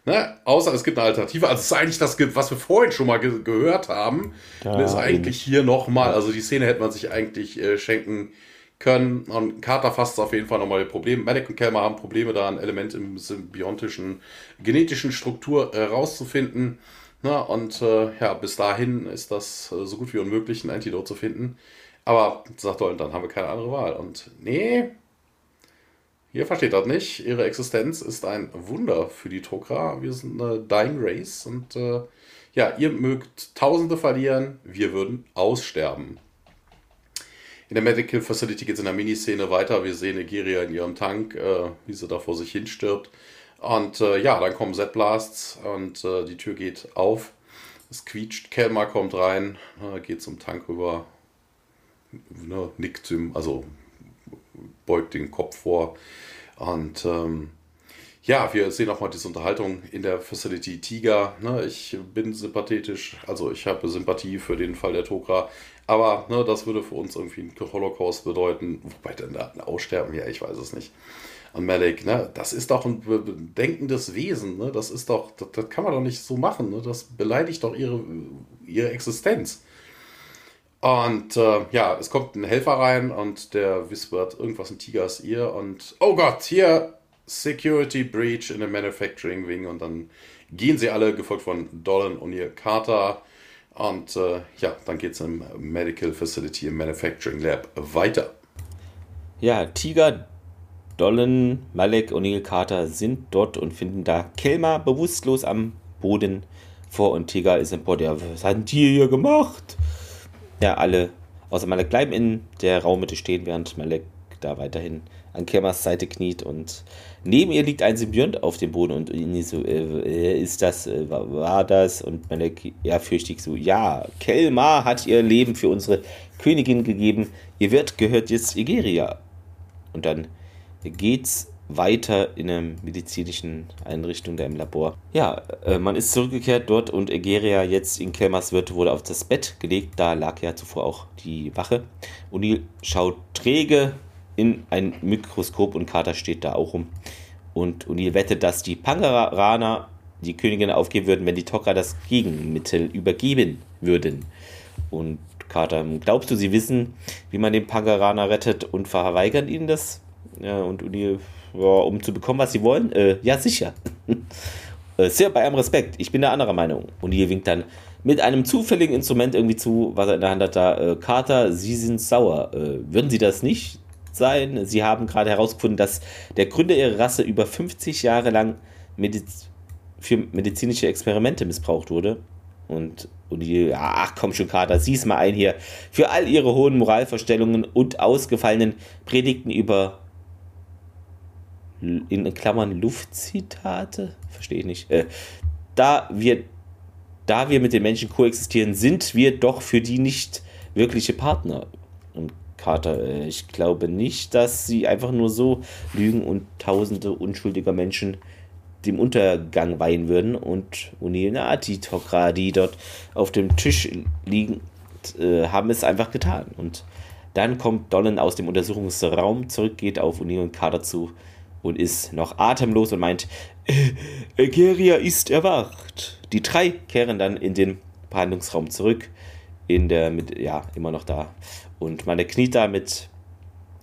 Speaker 2: Ne? Außer es gibt eine Alternative. Also es ist eigentlich das, was wir vorhin schon mal ge gehört haben. Ja, ist eigentlich hier nochmal, also die Szene hätte man sich eigentlich äh, schenken können. Und Carter fasst auf jeden Fall nochmal die Probleme. Malek und Kelmer haben Probleme da, ein Element im symbiontischen, genetischen Struktur herauszufinden. Äh, und äh, ja, bis dahin ist das äh, so gut wie unmöglich, ein Antidote zu finden. Aber sagt Dolan, dann haben wir keine andere Wahl. Und nee, ihr versteht das nicht. Ihre Existenz ist ein Wunder für die Tokra. Wir sind eine Dying Race und äh, ja, ihr mögt Tausende verlieren, wir würden aussterben. In der Medical Facility geht es in der Miniszene weiter. Wir sehen Egeria in ihrem Tank, äh, wie sie da vor sich hin stirbt. Und äh, ja, dann kommen Z-Blasts und äh, die Tür geht auf. Es quietscht, Kelmar kommt rein, äh, geht zum Tank rüber, ne, nickt ihm, also beugt den Kopf vor. Und ähm, ja, wir sehen auch mal diese Unterhaltung in der Facility Tiger. Ne, ich bin sympathetisch, also ich habe Sympathie für den Fall der Tokra. Aber ne, das würde für uns irgendwie einen Holocaust bedeuten. Wobei denn da ein Aussterben, ja, ich weiß es nicht. Und Malik, ne, das ist doch ein denkendes Wesen. Ne? Das ist doch, das, das kann man doch nicht so machen. Ne? Das beleidigt doch ihre, ihre Existenz. Und äh, ja, es kommt ein Helfer rein und der whispert irgendwas in Tigers Ear und oh Gott, hier Security Breach in the Manufacturing Wing und dann gehen sie alle, gefolgt von Dolan und ihr Carter. Und äh, ja, dann geht es im Medical Facility im Manufacturing Lab weiter.
Speaker 1: Ja, Tiger, Dolan, Malek und Neil Carter sind dort und finden da Kelmer bewusstlos am Boden vor und Tiger ist im Bord. Ja, was hat die hier gemacht? Ja, alle außer Malek bleiben in der Raummitte stehen, während Malek da weiterhin an Kelmers Seite kniet und Neben ihr liegt ein Symbiont auf dem Boden und Ini so, äh, ist das, äh, war das? Und Melek ehrfürchtig so, ja, Kelmar hat ihr Leben für unsere Königin gegeben, ihr Wirt gehört jetzt Igeria. Und dann geht's weiter in einer medizinischen Einrichtung da im Labor. Ja, äh, man ist zurückgekehrt dort und Egeria jetzt in Kelmers Wirt wurde auf das Bett gelegt. Da lag ja zuvor auch die Wache. O'Neill schaut träge in ein Mikroskop und Carter steht da auch rum. Und O'Neill wettet, dass die Pangaraner die Königin aufgeben würden, wenn die Tok'ra das Gegenmittel übergeben würden. Und Carter, glaubst du, sie wissen, wie man den Pangaraner rettet und verweigern ihnen das? Ja, und O'Neill, ja, um zu bekommen, was sie wollen? Äh, ja, sicher. äh, sehr bei allem Respekt, ich bin der anderer Meinung. O'Neill winkt dann mit einem zufälligen Instrument irgendwie zu, was er in der Hand hat, da, äh, Carter, Sie sind sauer. Äh, würden Sie das nicht sein? Sie haben gerade herausgefunden, dass der Gründer Ihrer Rasse über 50 Jahre lang Mediz für medizinische Experimente missbraucht wurde. Und, und die, ach komm schon, Carter, sieh's mal ein hier. Für all ihre hohen Moralvorstellungen und ausgefallenen Predigten über in Klammern Luftzitate? Verstehe ich nicht. Äh, da wir da wir mit den Menschen koexistieren, sind wir doch für die nicht wirkliche Partner. Und Carter, äh, ich glaube nicht, dass sie einfach nur so lügen und tausende unschuldiger Menschen dem Untergang weihen würden. Und na, die dort auf dem Tisch liegen, äh, haben es einfach getan. Und dann kommt Dolan aus dem Untersuchungsraum zurück, geht auf und Carter zu und ist noch atemlos und meint, Egeria ist erwacht. Die drei kehren dann in den Behandlungsraum zurück, in der, mit, ja, immer noch da. Und meine kniet da mit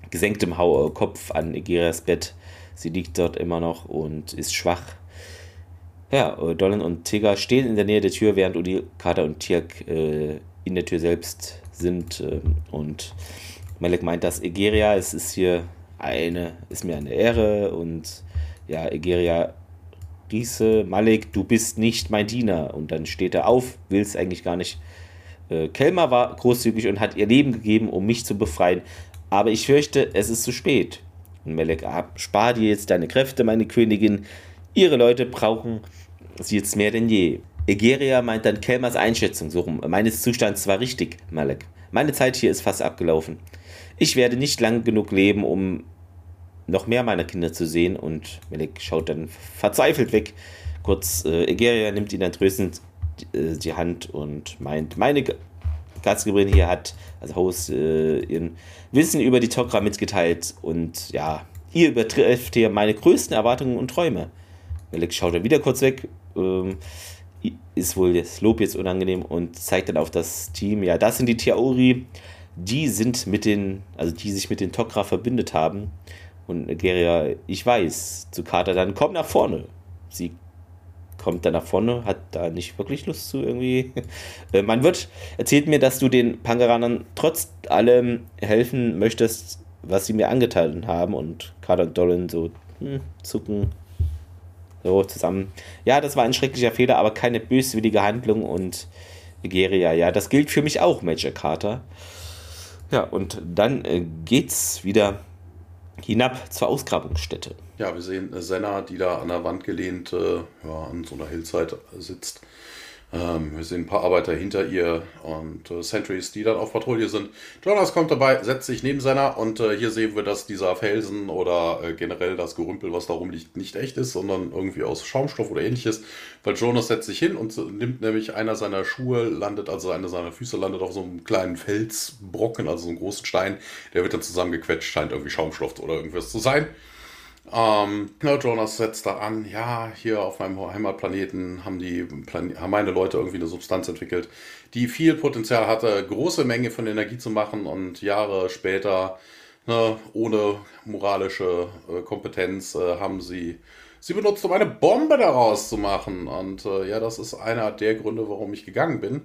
Speaker 1: gesenktem Kopf an Egerias Bett. Sie liegt dort immer noch und ist schwach. Ja, Dolan und Tigger stehen in der Nähe der Tür, während Udi, Carter und Tirk äh, in der Tür selbst sind. Äh, und Malek meint, dass Egeria, es ist hier eine, ist mir eine Ehre und ja, Egeria Riese, Malik, du bist nicht mein Diener. Und dann steht er auf, will es eigentlich gar nicht. Äh, Kelmer war großzügig und hat ihr Leben gegeben, um mich zu befreien. Aber ich fürchte, es ist zu spät. Und Melek ab, spar dir jetzt deine Kräfte, meine Königin. Ihre Leute brauchen sie jetzt mehr denn je. Egeria meint dann Kelmers Einschätzung so rum. Meines Zustands war richtig, Malek. Meine Zeit hier ist fast abgelaufen. Ich werde nicht lang genug leben, um noch mehr meiner Kinder zu sehen und Melik schaut dann verzweifelt weg. Kurz, äh, Egeria nimmt ihn dann tröstend äh, die Hand und meint, meine Gastgeberin hier hat, also Host, äh, ihren Wissen über die Tok'ra mitgeteilt und ja, ihr übertrifft hier meine größten Erwartungen und Träume. Melik schaut dann wieder kurz weg, ähm, ist wohl das Lob jetzt unangenehm und zeigt dann auf das Team, ja, das sind die Tiaori, die sind mit den, also die sich mit den Tok'ra verbündet haben und Nigeria, ich weiß, zu Carter dann, komm nach vorne. Sie kommt dann nach vorne, hat da nicht wirklich Lust zu irgendwie. Äh, man wird, erzählt mir, dass du den Pangeranern trotz allem helfen möchtest, was sie mir angetan haben. Und Carter und Dolan so hm, zucken so zusammen. Ja, das war ein schrecklicher Fehler, aber keine böswillige Handlung. Und Nigeria, ja, das gilt für mich auch, Major Carter. Ja, und dann äh, geht's wieder hinab zur Ausgrabungsstätte.
Speaker 2: Ja, wir sehen Senna, die da an der Wand gelehnt äh, ja, an so einer Hillside sitzt. Ähm, wir sehen ein paar Arbeiter hinter ihr und äh, Sentries, die dann auf Patrouille sind. Jonas kommt dabei, setzt sich neben Senna und äh, hier sehen wir, dass dieser Felsen oder äh, generell das Gerümpel, was da rumliegt, nicht echt ist, sondern irgendwie aus Schaumstoff oder ähnliches. Weil Jonas setzt sich hin und nimmt nämlich einer seiner Schuhe, landet, also einer seiner Füße landet auf so einem kleinen Felsbrocken, also so einem großen Stein. Der wird dann zusammengequetscht, scheint irgendwie Schaumstoff oder irgendwas zu sein. Ähm, ja, Jonas setzt da an, ja, hier auf meinem Heimatplaneten haben, die, haben meine Leute irgendwie eine Substanz entwickelt, die viel Potenzial hatte, große Menge von Energie zu machen und Jahre später, ne, ohne moralische äh, Kompetenz, äh, haben sie sie benutzt, um eine Bombe daraus zu machen. Und äh, ja, das ist einer der Gründe, warum ich gegangen bin.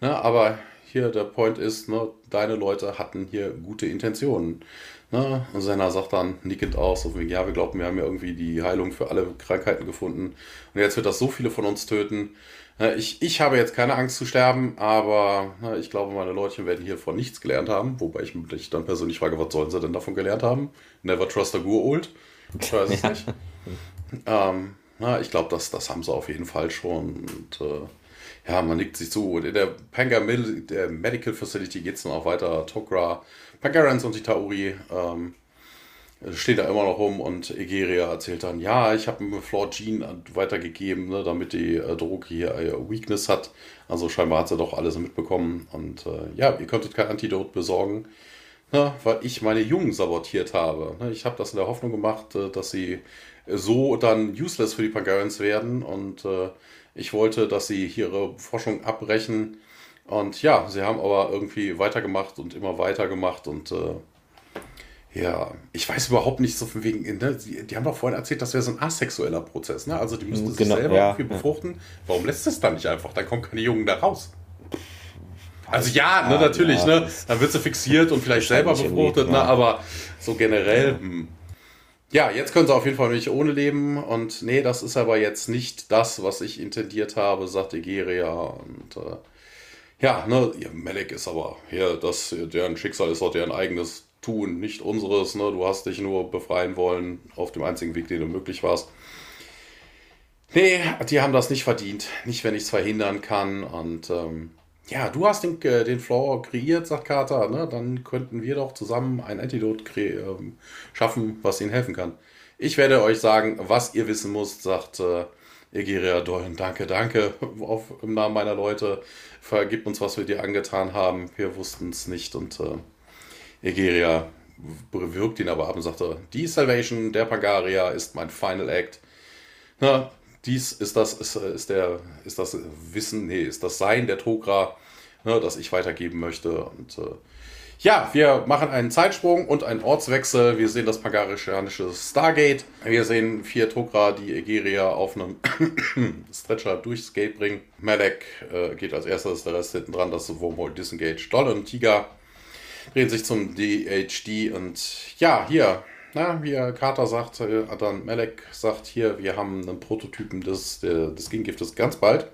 Speaker 2: Ne, aber hier der Point ist, ne, deine Leute hatten hier gute Intentionen. Ne? Und Senna sagt dann nickend aus, so wie, ja, wir glauben, wir haben ja irgendwie die Heilung für alle Krankheiten gefunden. Und jetzt wird das so viele von uns töten. Ich, ich habe jetzt keine Angst zu sterben, aber ich glaube, meine Leute werden hier von nichts gelernt haben. Wobei ich mich dann persönlich frage, was sollen sie denn davon gelernt haben? Never trust a Gur old? Ich weiß es ja. nicht. Ähm, na, ich glaube, das, das haben sie auf jeden Fall schon. Und äh, ja, man nickt sich zu. Und in der Panga Medical Facility geht es dann auch weiter. Tokra Pagarans und die Tauri ähm, stehen da immer noch rum und Egeria erzählt dann, ja, ich habe mir Floor Jean weitergegeben, ne, damit die äh, Droge hier äh, Weakness hat. Also scheinbar hat sie doch alles mitbekommen und äh, ja, ihr könntet kein Antidot besorgen. ne, weil ich meine Jungen sabotiert habe. Ne, ich habe das in der Hoffnung gemacht, äh, dass sie so dann useless für die Pangarians werden und äh, ich wollte, dass sie ihre Forschung abbrechen. Und ja, sie haben aber irgendwie weitergemacht und immer weitergemacht und äh, ja, ich weiß überhaupt nicht so von wegen, ne? die, die haben doch vorhin erzählt, das wäre so ein asexueller Prozess, ne? Also die müssten
Speaker 1: Genau,
Speaker 2: sich selber
Speaker 1: ja,
Speaker 2: irgendwie
Speaker 1: ja.
Speaker 2: befruchten. Warum lässt es dann nicht einfach? Dann kommen keine Jungen da raus. Also ja, ne, natürlich,
Speaker 1: ja,
Speaker 2: ne? Dann wird sie fixiert und vielleicht selber befruchtet, ne? Aber so generell, hm. Ja, jetzt können sie auf jeden Fall nicht ohne leben. Und nee, das ist aber jetzt nicht das, was ich intendiert habe, sagt Egeria. Und äh, ja, ne, ihr Melek ist aber hier, das, deren Schicksal ist auch deren eigenes Tun, nicht unseres. Ne? Du hast dich nur befreien wollen auf dem einzigen Weg, den du möglich warst. Nee, die haben das nicht verdient. Nicht, wenn ich es verhindern kann. Und ähm, ja, du hast den, äh, den Floor kreiert, sagt Carter. Ne? Dann könnten wir doch zusammen ein Antidot ähm, schaffen, was ihnen helfen kann. Ich werde euch sagen, was ihr wissen müsst, sagt äh, Egeria Dolan. Danke, danke auf, im Namen meiner Leute. Vergib uns, was wir dir angetan haben. Wir wussten es nicht. Und äh, Egeria wirkt ihn aber ab und sagte, die Salvation der Pangaria ist mein Final Act. Na, dies ist das, ist, ist, der, ist das Wissen, nee, ist das Sein der Togra, ne, das ich weitergeben möchte. Und äh, ja, wir machen einen Zeitsprung und einen Ortswechsel. Wir sehen das pangarianische Stargate. Wir sehen vier Togra, die Egeria auf einem Stretcher durchs Gate bringen. Malek äh, geht als erstes, der Rest hinten dran, das ist Wormhole Disengage. Doll und Tiger drehen sich zum DHD und ja, hier, na, wie Carter sagt, äh, dann Malek sagt hier, wir haben einen Prototypen des, der, des Gegengiftes ganz bald.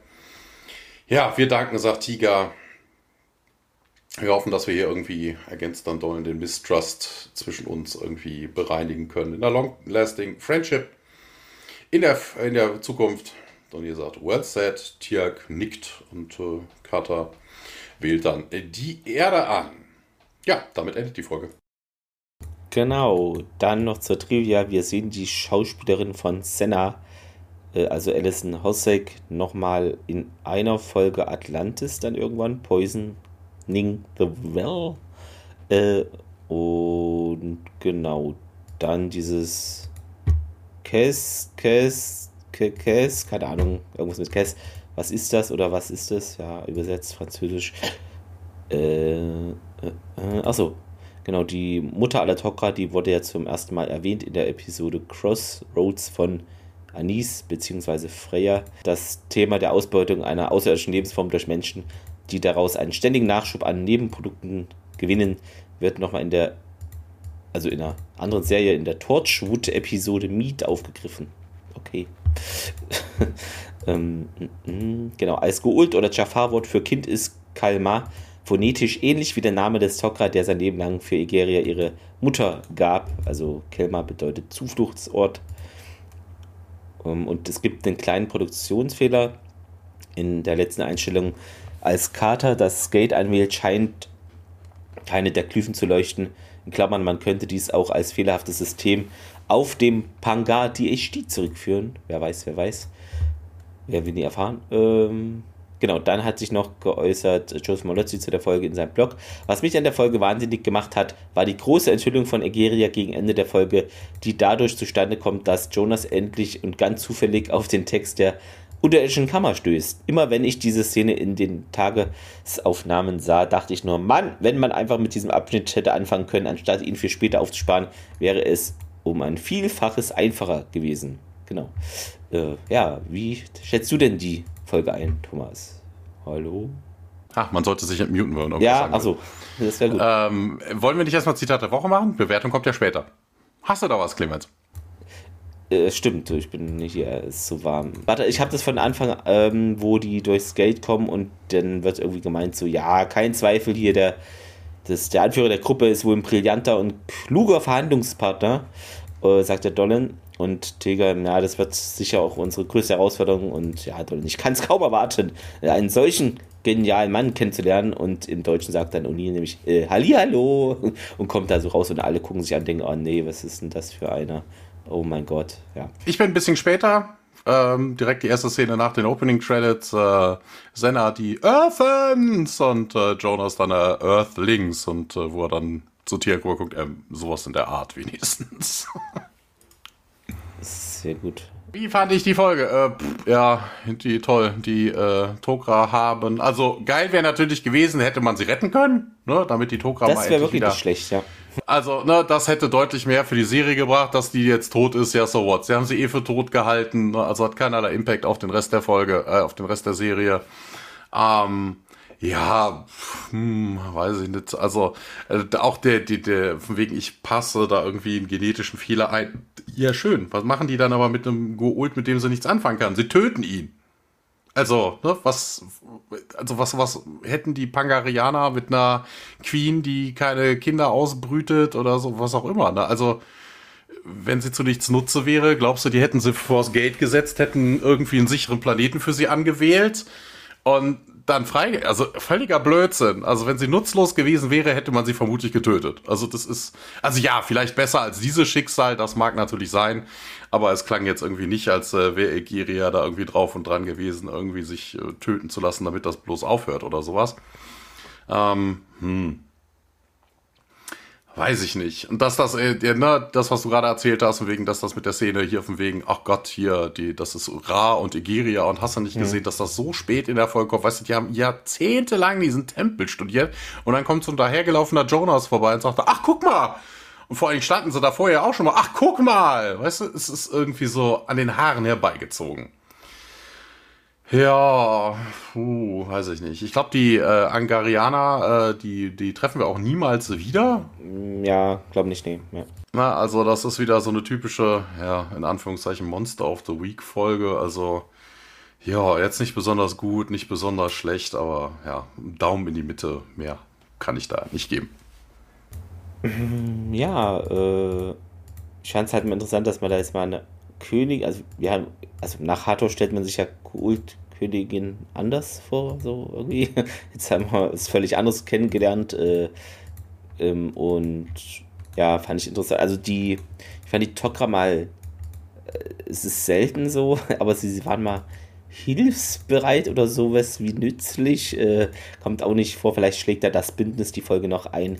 Speaker 2: Ja, wir danken, sagt Tiger. Wir hoffen, dass wir hier irgendwie ergänzt dann Dollen den Mistrust zwischen uns irgendwie bereinigen können. In der Long-Lasting Friendship in der, in der Zukunft. Und ihr sagt, well said, Tiag nickt und äh, Carter wählt dann die Erde an. Ja, damit endet die Folge.
Speaker 1: Genau, dann noch zur Trivia. Wir sehen die Schauspielerin von Senna, äh, also Alison Hossack, nochmal in einer Folge Atlantis dann irgendwann, Poisoning the Well. Äh, und genau, dann dieses Kes, Kes, Ke- Kes, keine Ahnung, irgendwas mit Kes. Was ist das oder was ist das? Ja, übersetzt französisch. Äh, äh, äh, achso, Genau, die Mutter aller Tok'ra, die wurde ja zum ersten Mal erwähnt in der Episode Crossroads von Anis bzw. Freya. Das Thema der Ausbeutung einer außerirdischen Lebensform durch Menschen, die daraus einen ständigen Nachschub an Nebenprodukten gewinnen, wird nochmal in der, also in einer anderen Serie, in der Torchwood-Episode Meat aufgegriffen. Okay. ähm, mm, mm, genau, als Geult oder Jafar-Wort für Kind ist Kalma, phonetisch ähnlich wie der Name des Tok'ra, der sein Leben lang für Egeria ihre Mutter gab. Also Kelma bedeutet Zufluchtsort. Ähm, Und es gibt einen kleinen Produktionsfehler in der letzten Einstellung. Als Carter das Gate anwählt, scheint keine der Glyphen zu leuchten. In Klammern, man könnte dies auch als fehlerhaftes System auf dem Pangar DHD zurückführen. Wer weiß, wer weiß. Werden wir nie erfahren. Ähm, genau, dann hat sich noch geäußert Joseph Malozzi zu der Folge in seinem Blog. Was mich an der Folge wahnsinnig gemacht hat, war die große Enthüllung von Egeria gegen Ende der Folge, die dadurch zustande kommt, dass Jonas endlich und ganz zufällig auf den Text der unterirdischen Kammer stößt. Immer wenn ich diese Szene in den Tagesaufnahmen sah, dachte ich nur, Mann, wenn man einfach mit diesem Abschnitt hätte anfangen können, anstatt ihn für später aufzusparen, wäre es um ein Vielfaches einfacher gewesen. Genau. Äh, ja, wie schätzt du denn die Folge ein, Thomas? Hallo?
Speaker 2: Ach, man sollte sich muten wollen. irgendwas
Speaker 1: Ja, achso, das wäre gut.
Speaker 2: Ähm, wollen wir nicht erstmal Zitat der Woche machen? Bewertung kommt ja später. Hast du da was, Clemens?
Speaker 1: Äh, stimmt, ich bin nicht hier, es ist so warm. Warte, ich habe das von Anfang, ähm, wo die durchs Gate kommen und dann wird irgendwie gemeint, so, ja, kein Zweifel hier, der, das, der Anführer der Gruppe ist wohl ein brillanter und kluger Verhandlungspartner, äh, sagt der Dolan. Und Teger, ja, das wird sicher auch unsere größte Herausforderung. Und ja, Dolan, ich kann es kaum erwarten, einen solchen genialen Mann kennenzulernen. Und im Deutschen sagt dann O'Neill nämlich, äh, Hallihallo, und kommt da so raus und alle gucken sich an und denken, oh nee, was ist denn das für einer? Oh mein Gott, ja.
Speaker 2: Ich bin ein bisschen später. Ähm, direkt die erste Szene nach den Opening Credits. Äh, Senna die Earthens und äh, Jonas dann äh, Earthlings und äh, wo er dann zu Tierkur guckt, ähm, sowas in der Art wenigstens.
Speaker 1: Sehr gut.
Speaker 2: Wie fand ich die Folge? Äh, pff, ja, die toll. Die äh, Tokra haben. Also geil wäre natürlich gewesen, hätte man sie retten können, ne, damit die Tokra
Speaker 1: Das wäre wirklich wieder, nicht schlecht, ja.
Speaker 2: Also, ne, das hätte deutlich mehr für die Serie gebracht, dass die jetzt tot ist, ja, so what. Sie haben sie eh für tot gehalten, ne, also hat keinerlei Impact auf den Rest der Folge, äh, auf den Rest der Serie. Ähm, ja, hm, weiß ich nicht. Also äh, auch der, der, der, von wegen ich passe da irgendwie einen genetischen Fehler ein. Ja, schön. Was machen die dann aber mit einem Goult, mit dem sie nichts anfangen kann? Sie töten ihn. Also, ne, was, also was, was hätten die Pangarianer mit einer Queen, die keine Kinder ausbrütet oder so, was auch immer, ne? Also, wenn sie zu nichts Nutze wäre, glaubst du, die hätten sie vors Gate gesetzt, hätten irgendwie einen sicheren Planeten für sie angewählt und dann frei, also völliger Blödsinn. Also wenn sie nutzlos gewesen wäre, hätte man sie vermutlich getötet. Also das ist, also ja, vielleicht besser als dieses Schicksal, das mag natürlich sein, aber es klang jetzt irgendwie nicht, als äh, wäre Egeria da irgendwie drauf und dran gewesen, irgendwie sich äh, töten zu lassen, damit das bloß aufhört oder sowas. Ähm, hm. Weiß ich nicht. Und dass das, äh, ne, das, was du gerade erzählt hast, wegen, dass das mit der Szene hier von wegen, ach Gott, hier, die, das ist Ra und Egeria und hast du nicht gesehen, mhm. dass das so spät in der Folge kommt. Weißt du, die haben jahrzehntelang diesen Tempel studiert und dann kommt so ein dahergelaufener Jonas vorbei und sagt, ach guck mal! Und vor allem standen sie da vorher auch schon mal, ach guck mal! Weißt du, es ist irgendwie so an den Haaren herbeigezogen. Ja, puh, weiß ich nicht. Ich glaube, die äh, Angarianer, äh, die, die treffen wir auch niemals wieder.
Speaker 1: Ja, glaube nicht, nee. Ja.
Speaker 2: Na, also das ist wieder so eine typische, ja, in Anführungszeichen Monster of the Week Folge. Also, ja, jetzt nicht besonders gut, nicht besonders schlecht, aber ja, Daumen in die Mitte, mehr kann ich da nicht geben.
Speaker 1: Ja, äh, fand es halt mal interessant, dass man da jetzt mal eine König, also wir haben, also nach Hathor stellt man sich ja Kultkönigin anders vor, so irgendwie. Jetzt haben wir es völlig anders kennengelernt äh, ähm, und ja, fand ich interessant. Also die, ich fand die Tokra mal, äh, es ist selten so, aber sie, sie waren mal hilfsbereit oder sowas wie nützlich. Äh, kommt auch nicht vor, vielleicht schlägt da das Bündnis die Folge noch ein,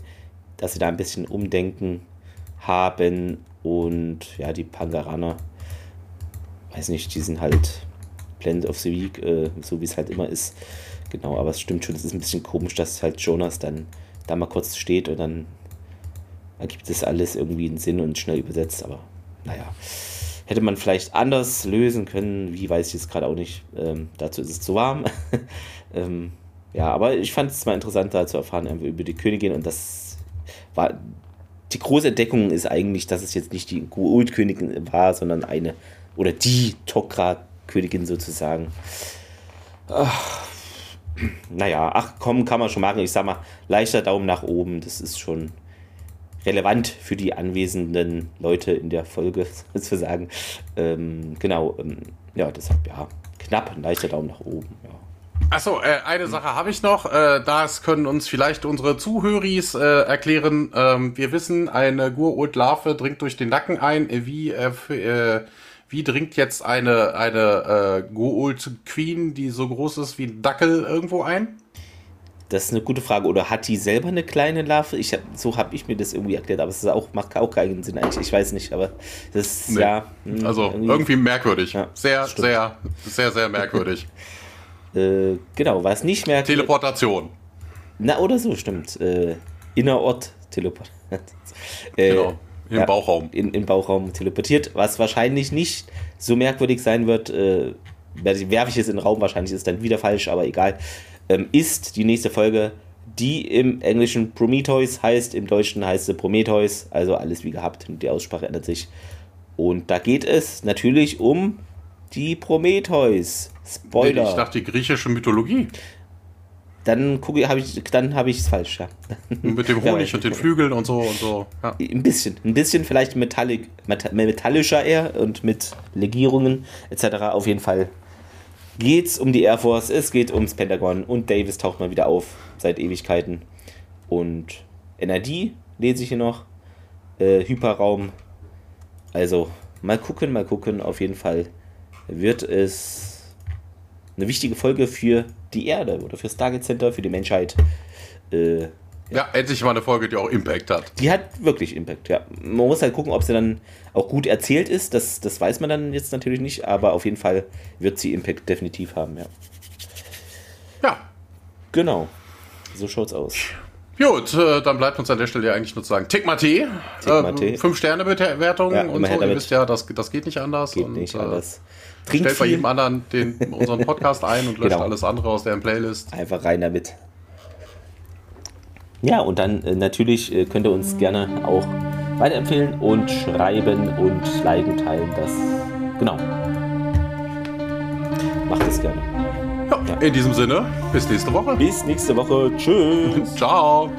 Speaker 1: dass sie da ein bisschen Umdenken haben und ja, die Pangaraner weiß nicht, die sind halt Blend of the Week, äh, so wie es halt immer ist. Genau, aber es stimmt schon, es ist ein bisschen komisch, dass halt Jonas dann da mal kurz steht und dann ergibt es alles irgendwie einen Sinn und schnell übersetzt, aber naja. Hätte man vielleicht anders lösen können, wie weiß ich jetzt gerade auch nicht. Ähm, dazu ist es zu warm. ähm, ja, aber ich fand es mal interessant, da zu erfahren über die Königin und das war. Die große Entdeckung ist eigentlich, dass es jetzt nicht die Gould-Königin war, sondern eine oder die Tokra-Königin sozusagen. Ach, naja, ach komm, kann man schon machen. Ich sag mal, leichter Daumen nach oben. Das ist schon relevant für die anwesenden Leute in der Folge sozusagen. Ähm, genau, ähm, ja, deshalb ja, knapp, leichter Daumen nach oben. Ja.
Speaker 2: Achso, äh, eine Sache habe ich noch. Äh, das können uns vielleicht unsere Zuhöris äh, erklären. Ähm, wir wissen, eine Gurult-Larve dringt durch den Nacken ein. Wie äh, äh wie dringt jetzt eine, eine äh, Goult Queen, die so groß ist wie ein Dackel, irgendwo ein?
Speaker 1: Das ist eine gute Frage. Oder hat die selber eine kleine Larve? Ich hab, so habe ich mir das irgendwie erklärt, aber es ist auch, macht auch keinen Sinn eigentlich. Ich weiß nicht, aber das nee. ja.
Speaker 2: Mh, hm, also irgendwie, irgendwie merkwürdig. Ja, sehr, stimmt. sehr, sehr, sehr merkwürdig.
Speaker 1: äh, genau, war es nicht merkwürdig.
Speaker 2: Teleportation.
Speaker 1: Na, oder so, stimmt. Äh, Innerort Teleportation.
Speaker 2: äh, genau. Im ja, Bauchraum.
Speaker 1: In, Im Bauchraum teleportiert, was wahrscheinlich nicht so merkwürdig sein wird. Äh, werfe ich es in den Raum, wahrscheinlich ist es dann wieder falsch, aber egal. Ähm, ist die nächste Folge, die im Englischen Prometheus heißt, im Deutschen heißt sie Prometheus, also alles wie gehabt, die Aussprache ändert sich. Und da geht es natürlich um die Prometheus. Spoiler.
Speaker 2: Ich dachte, die griechische Mythologie
Speaker 1: dann gucke habe ich dann habe ich es falsch, ja.
Speaker 2: Mit dem Honig und den Flügeln und so und so.
Speaker 1: Ja. Ein bisschen, ein bisschen vielleicht metallic, metallischer eher und mit Legierungen etc. Auf jeden Fall geht es um die Air Force, es geht ums Pentagon und Davis taucht mal wieder auf seit Ewigkeiten und NRD lese ich hier noch äh, Hyperraum. Also mal gucken, mal gucken. Auf jeden Fall wird es eine wichtige Folge für die Erde oder für Stargate Center, für die Menschheit. Äh,
Speaker 2: Ja, endlich mal eine Folge, die auch Impact hat.
Speaker 1: Die hat wirklich Impact, ja. Man muss halt gucken, ob sie dann auch gut erzählt ist. Das, das weiß man dann jetzt natürlich nicht, aber auf jeden Fall wird sie Impact definitiv haben, ja.
Speaker 2: Ja.
Speaker 1: Genau. So schaut's aus.
Speaker 2: Gut, äh, dann bleibt uns an der Stelle ja eigentlich nur zu sagen, Tick mal Tee.
Speaker 1: Tick mal Tee.
Speaker 2: Äh, fünf Sterne Bewertung
Speaker 1: Ja,
Speaker 2: und so. Ihr wisst ja, das, das geht nicht anders.
Speaker 1: Geht
Speaker 2: und,
Speaker 1: nicht
Speaker 2: äh,
Speaker 1: anders. Trinkt
Speaker 2: Stellt bei
Speaker 1: viel,
Speaker 2: jedem anderen den, unseren Podcast ein und löscht
Speaker 1: Genau.
Speaker 2: alles andere aus deren Playlist.
Speaker 1: einfach rein damit. Ja, und dann äh, natürlich äh, könnt ihr uns gerne auch weiterempfehlen und schreiben und liken, teilen. Das genau. Macht es gerne.
Speaker 2: Ja, in diesem Sinne, bis nächste Woche.
Speaker 1: Bis nächste Woche. Tschüss.
Speaker 2: Ciao.